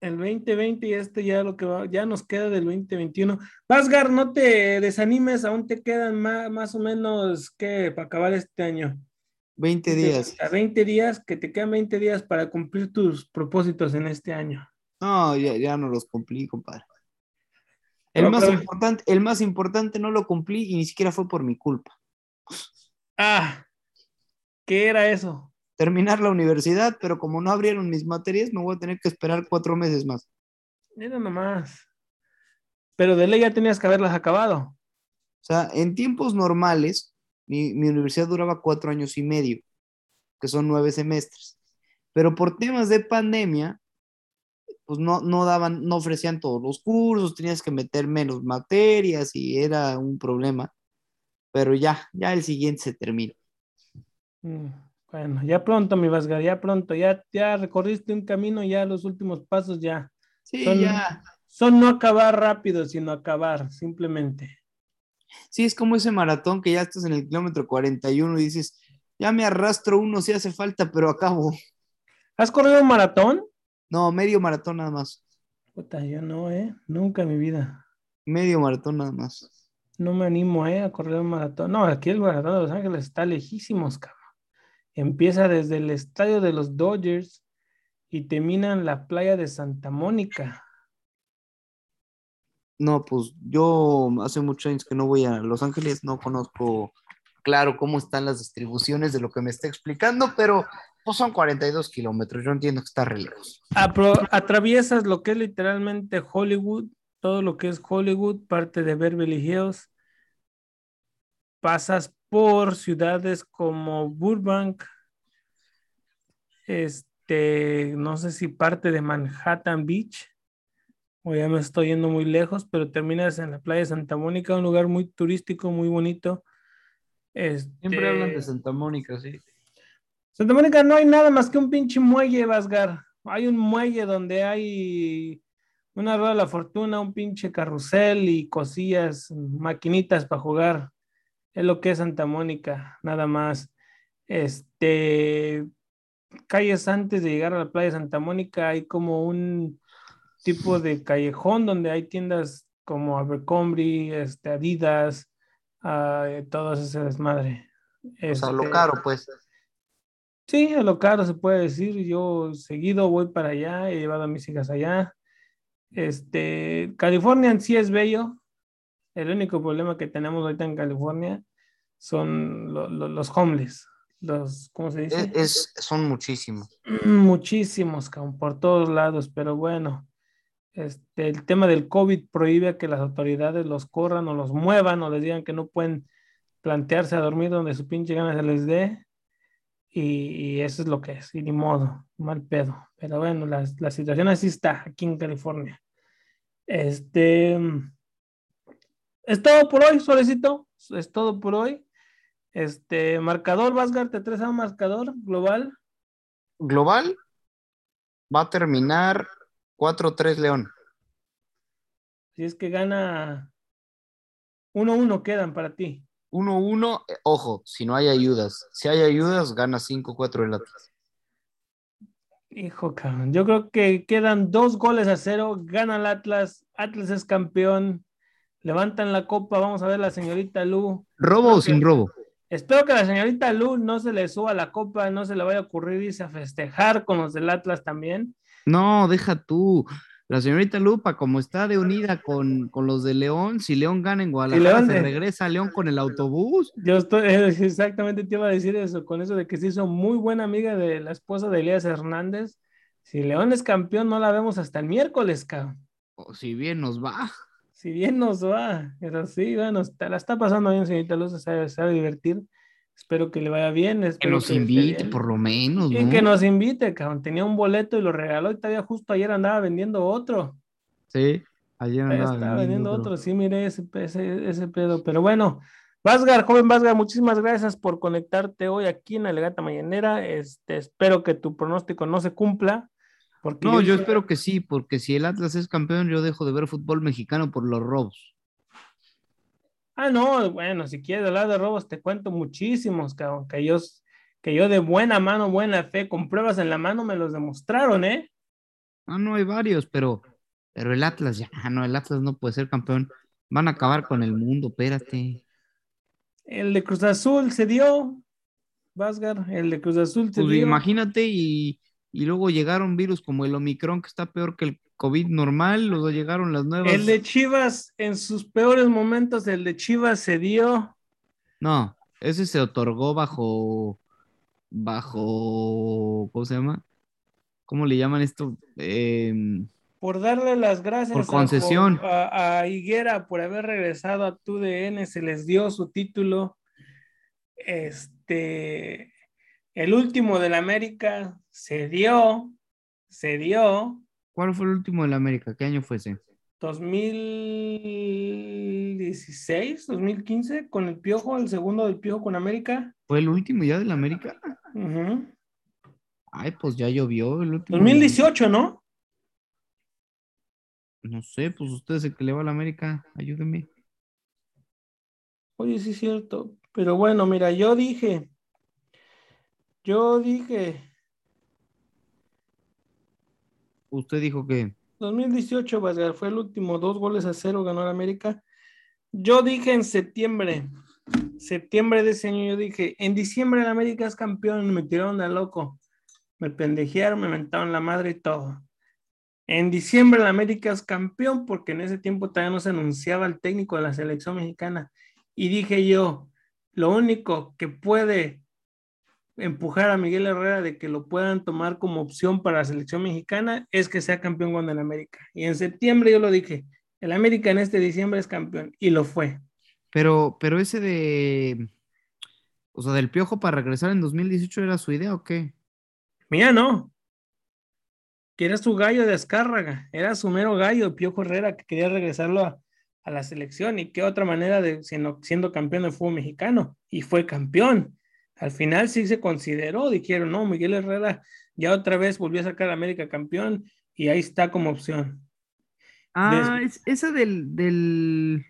Speaker 1: El 2020 y este ya lo que va, ya nos queda del 2021. Vasgar, no te desanimes, aún te quedan más, más o menos que para acabar este año.
Speaker 2: 20 días.
Speaker 1: A 20 días, que te quedan 20 días para cumplir tus propósitos en este año.
Speaker 2: No, ya, ya no los cumplí, compadre. El
Speaker 1: Pero,
Speaker 2: más,
Speaker 1: pero-
Speaker 2: importante, el más importante no lo cumplí y ni siquiera fue por mi culpa.
Speaker 1: Ah, ¿qué era eso?
Speaker 2: Terminar la universidad, pero como no abrieron mis materias, me voy a tener que esperar cuatro meses más.
Speaker 1: Era nomás. Pero de ley ya tenías que haberlas acabado.
Speaker 2: O sea, en tiempos normales, mi, mi universidad duraba cuatro años y medio, que son nueve semestres. Pero por temas de pandemia, pues no, no daban, no ofrecían todos los cursos, tenías que meter menos materias y era un problema. Pero ya, ya el siguiente se termina.
Speaker 1: Mm, Bueno, ya pronto, mi Vasgar, ya pronto, ya, ya recorriste un camino, ya los últimos pasos ya.
Speaker 2: Sí,
Speaker 1: Son-
Speaker 2: ya.
Speaker 1: Son no acabar rápido, sino acabar, simplemente.
Speaker 2: Sí, es como ese maratón que ya estás en el kilómetro 41 y dices, ya me arrastro uno si hace falta, pero acabo.
Speaker 1: ¿Has corrido un maratón?
Speaker 2: No, medio maratón nada más.
Speaker 1: Puta, yo no, ¿eh? Nunca en mi vida.
Speaker 2: Medio maratón nada más.
Speaker 1: No me animo, ¿eh? A correr un maratón. No, aquí el maratón de Los Ángeles está lejísimos, cabrón. Empieza desde el estadio de los Dodgers y terminan la playa de Santa Mónica.
Speaker 2: No, pues yo hace muchos años que no voy a Los Ángeles, no conozco claro cómo están las distribuciones de lo que me está explicando, pero pues son 42 kilómetros, yo entiendo que está re lejos.
Speaker 1: Apro- atraviesas lo que es literalmente Hollywood, todo lo que es Hollywood, parte de Beverly Hills. Pasas por ciudades como Burbank, este, no sé si parte de Manhattan Beach, o ya me estoy yendo muy lejos, pero terminas en la playa de Santa Mónica, un lugar muy turístico, muy bonito.
Speaker 2: Siempre hablan de
Speaker 1: Este,
Speaker 2: Santa Mónica, sí.
Speaker 1: Santa Mónica no hay nada más que un pinche muelle, Vasgar. Hay un muelle donde hay una rueda de la fortuna, un pinche carrusel y cosillas, maquinitas para jugar. Es lo que es Santa Mónica, nada más. Este, calles antes de llegar a la playa de Santa Mónica hay como un tipo de callejón donde hay tiendas como Abercrombie, este, Adidas, ah, todo ese desmadre.
Speaker 2: O sea, lo
Speaker 1: Este,
Speaker 2: caro, pues.
Speaker 1: Sí, a lo caro se puede decir. Yo seguido voy para allá, he llevado a mis hijas allá. Este, California en sí es bello. El único problema que tenemos ahorita en California son lo- lo- los homeless. Los, ¿cómo se dice?
Speaker 2: Es, son muchísimos.
Speaker 1: Muchísimos, cabrón, por todos lados, pero bueno, este, el tema del COVID prohíbe que las autoridades los corran o los muevan o les digan que no pueden plantearse a dormir donde su pinche gana se les dé. Y, y eso es lo que es, y ni modo, mal pedo. Pero bueno, la, la situación así está aquí en California. Este es todo por hoy, Solecito. Es todo por hoy. Este marcador, Vasgar, te traes a marcador global.
Speaker 2: Global va a terminar 4-3 León.
Speaker 1: Si es que gana 1-1 quedan para ti.
Speaker 2: 1-1, eh, ojo, si no hay ayudas. Si hay ayudas, gana 5-4 el Atlas.
Speaker 1: Hijo, cabrón. Yo creo que quedan dos goles a cero. Gana el Atlas. Atlas es campeón. Levantan la copa. Vamos a ver la señorita Lu.
Speaker 2: ¿Robo o sin robo?
Speaker 1: Espero que a la señorita Lu no se le suba la copa, no se le vaya a ocurrir irse a festejar con los del Atlas también.
Speaker 2: No, deja tú. La señorita Lupa, como está de unida con, con los de León, si León gana en Guadalajara, se regresa a León con el autobús.
Speaker 1: Yo estoy, exactamente te iba a decir eso, con eso de que se hizo muy buena amiga de la esposa de Elías Hernández. Si León es campeón, no la vemos hasta el miércoles, cabrón.
Speaker 2: O si bien nos va.
Speaker 1: Si bien nos va, pero sí, bueno, está- la está pasando bien, señorita Luz, se sabe, sabe divertir. Espero que le vaya bien.
Speaker 2: Que nos invite, por lo menos,
Speaker 1: Y
Speaker 2: ¿no?
Speaker 1: que nos invite, cabrón. Tenía un boleto y lo regaló y todavía justo ayer andaba vendiendo otro.
Speaker 2: Sí, ayer andaba
Speaker 1: estaba
Speaker 2: vendiendo
Speaker 1: vendiendo
Speaker 2: otro.
Speaker 1: otro. Sí, mire ese, ese, ese pedo. Pero bueno, Vasgar, joven Vasgar, muchísimas gracias por conectarte hoy aquí en la Legata Mañanera. Este, espero que tu pronóstico no se cumpla. Porque
Speaker 2: No, yo espero que sí, porque si el Atlas es campeón, yo dejo de ver fútbol mexicano por los robos.
Speaker 1: Ah, no, bueno, si quieres hablar de robos, te cuento muchísimos, cabrón, que yo, que yo de buena mano, buena fe, con pruebas en la mano, me los demostraron, ¿eh?
Speaker 2: Ah, no hay varios, pero, pero el Atlas ya, no, el Atlas no puede ser campeón. Van a acabar con el mundo, espérate.
Speaker 1: El de Cruz Azul se dio, Vasgar, el de Cruz Azul se
Speaker 2: Pues
Speaker 1: dio.
Speaker 2: imagínate y, y luego llegaron virus como el Omicron, que está peor que el COVID normal, luego llegaron las nuevas.
Speaker 1: El de Chivas, en sus peores momentos, el de Chivas se dio.
Speaker 2: No, ese se otorgó bajo, bajo, ¿cómo se llama? ¿Cómo le llaman esto? Em,
Speaker 1: Por darle las gracias
Speaker 2: Por concesión.
Speaker 1: A, a Higuera por haber regresado a TUDN, se les dio su título. Este, el último del América se dio, se dio,
Speaker 2: ¿Cuál fue el último de la América? ¿Qué año fue ese?
Speaker 1: 2016, 2015, con el Piojo, el segundo del Piojo con América.
Speaker 2: ¿Fue el último ya de la América?
Speaker 1: Ujú.
Speaker 2: Ay, pues ya llovió el último.
Speaker 1: 2018, ¿no?
Speaker 2: No sé, pues usted es el que le va a la América, ayúdeme.
Speaker 1: Oye, sí es cierto. Pero bueno, mira, yo dije, yo dije,
Speaker 2: Usted dijo que
Speaker 1: 2018, Vasgar, fue el último, dos goles a cero ganó el América. Yo dije en septiembre, septiembre de ese año, yo dije, en diciembre el América es campeón, me tiraron a loco. me pendejearon, me mentaron la madre y todo. En diciembre la América es campeón porque en ese tiempo todavía no se anunciaba el técnico de la selección mexicana. Y dije yo, lo único que puede empujar a Miguel Herrera de que lo puedan tomar como opción para la selección mexicana es que sea campeón cuando en América. Y en septiembre yo lo dije, el América en este diciembre es campeón y lo fue.
Speaker 5: Pero, pero ese de, o sea, del Piojo para regresar en 2018 era su idea o qué?
Speaker 1: Mía no. Que era su gallo de Azcárraga, era su mero gallo, Piojo Herrera, que quería regresarlo a, a la selección. Y qué otra manera de siendo, siendo campeón del fútbol mexicano. Y fue campeón. Al final sí se consideró, dijeron, no, Miguel Herrera ya otra vez volvió a sacar a América campeón y ahí está como opción.
Speaker 5: Ah, es- esa del, del,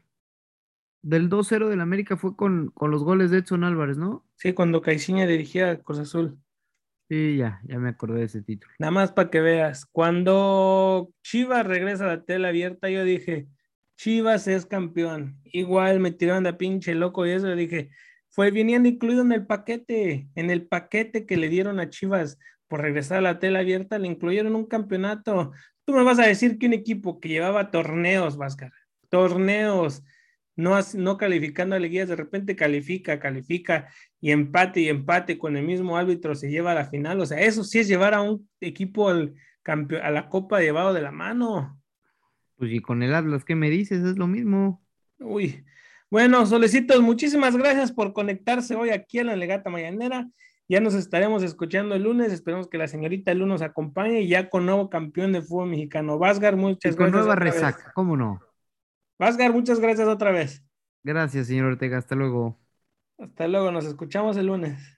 Speaker 5: del 2-0 del América fue con, con los goles de Edson Álvarez, ¿no?
Speaker 1: Sí, cuando Caixinha dirigía a Cruz Azul.
Speaker 5: Sí, ya, ya me acordé de ese título.
Speaker 1: Nada más para que veas. Cuando Chivas regresa a la tela abierta, yo dije, Chivas es campeón. Igual me tiraron de pinche loco y eso, yo dije, fue viniendo incluido en el paquete, en el paquete que le dieron a Chivas por regresar a la tela abierta, le incluyeron un campeonato. Tú me vas a decir que un equipo que llevaba torneos, Vázquez, torneos, no, no calificando a liguillas, de repente califica, califica y empate y empate con el mismo árbitro se lleva a la final. O sea, eso sí es llevar a un equipo al campeón, a la copa llevado de la mano.
Speaker 5: Pues y con el Atlas, ¿qué me dices? Es lo mismo.
Speaker 1: Uy. Bueno, solecitos, muchísimas gracias por conectarse hoy aquí a la Legata Mañanera. Ya nos estaremos escuchando el lunes. Esperemos que la señorita Lu nos acompañe y ya con nuevo campeón de fútbol mexicano. Vázgar,
Speaker 5: Y
Speaker 1: muchas
Speaker 5: con
Speaker 1: gracias.
Speaker 5: nueva
Speaker 1: otra vez.
Speaker 5: resaca, ¿cómo no?
Speaker 1: Vázgar, muchas gracias otra vez.
Speaker 5: Gracias, señor Ortega. Hasta luego.
Speaker 1: Hasta luego, nos escuchamos el lunes.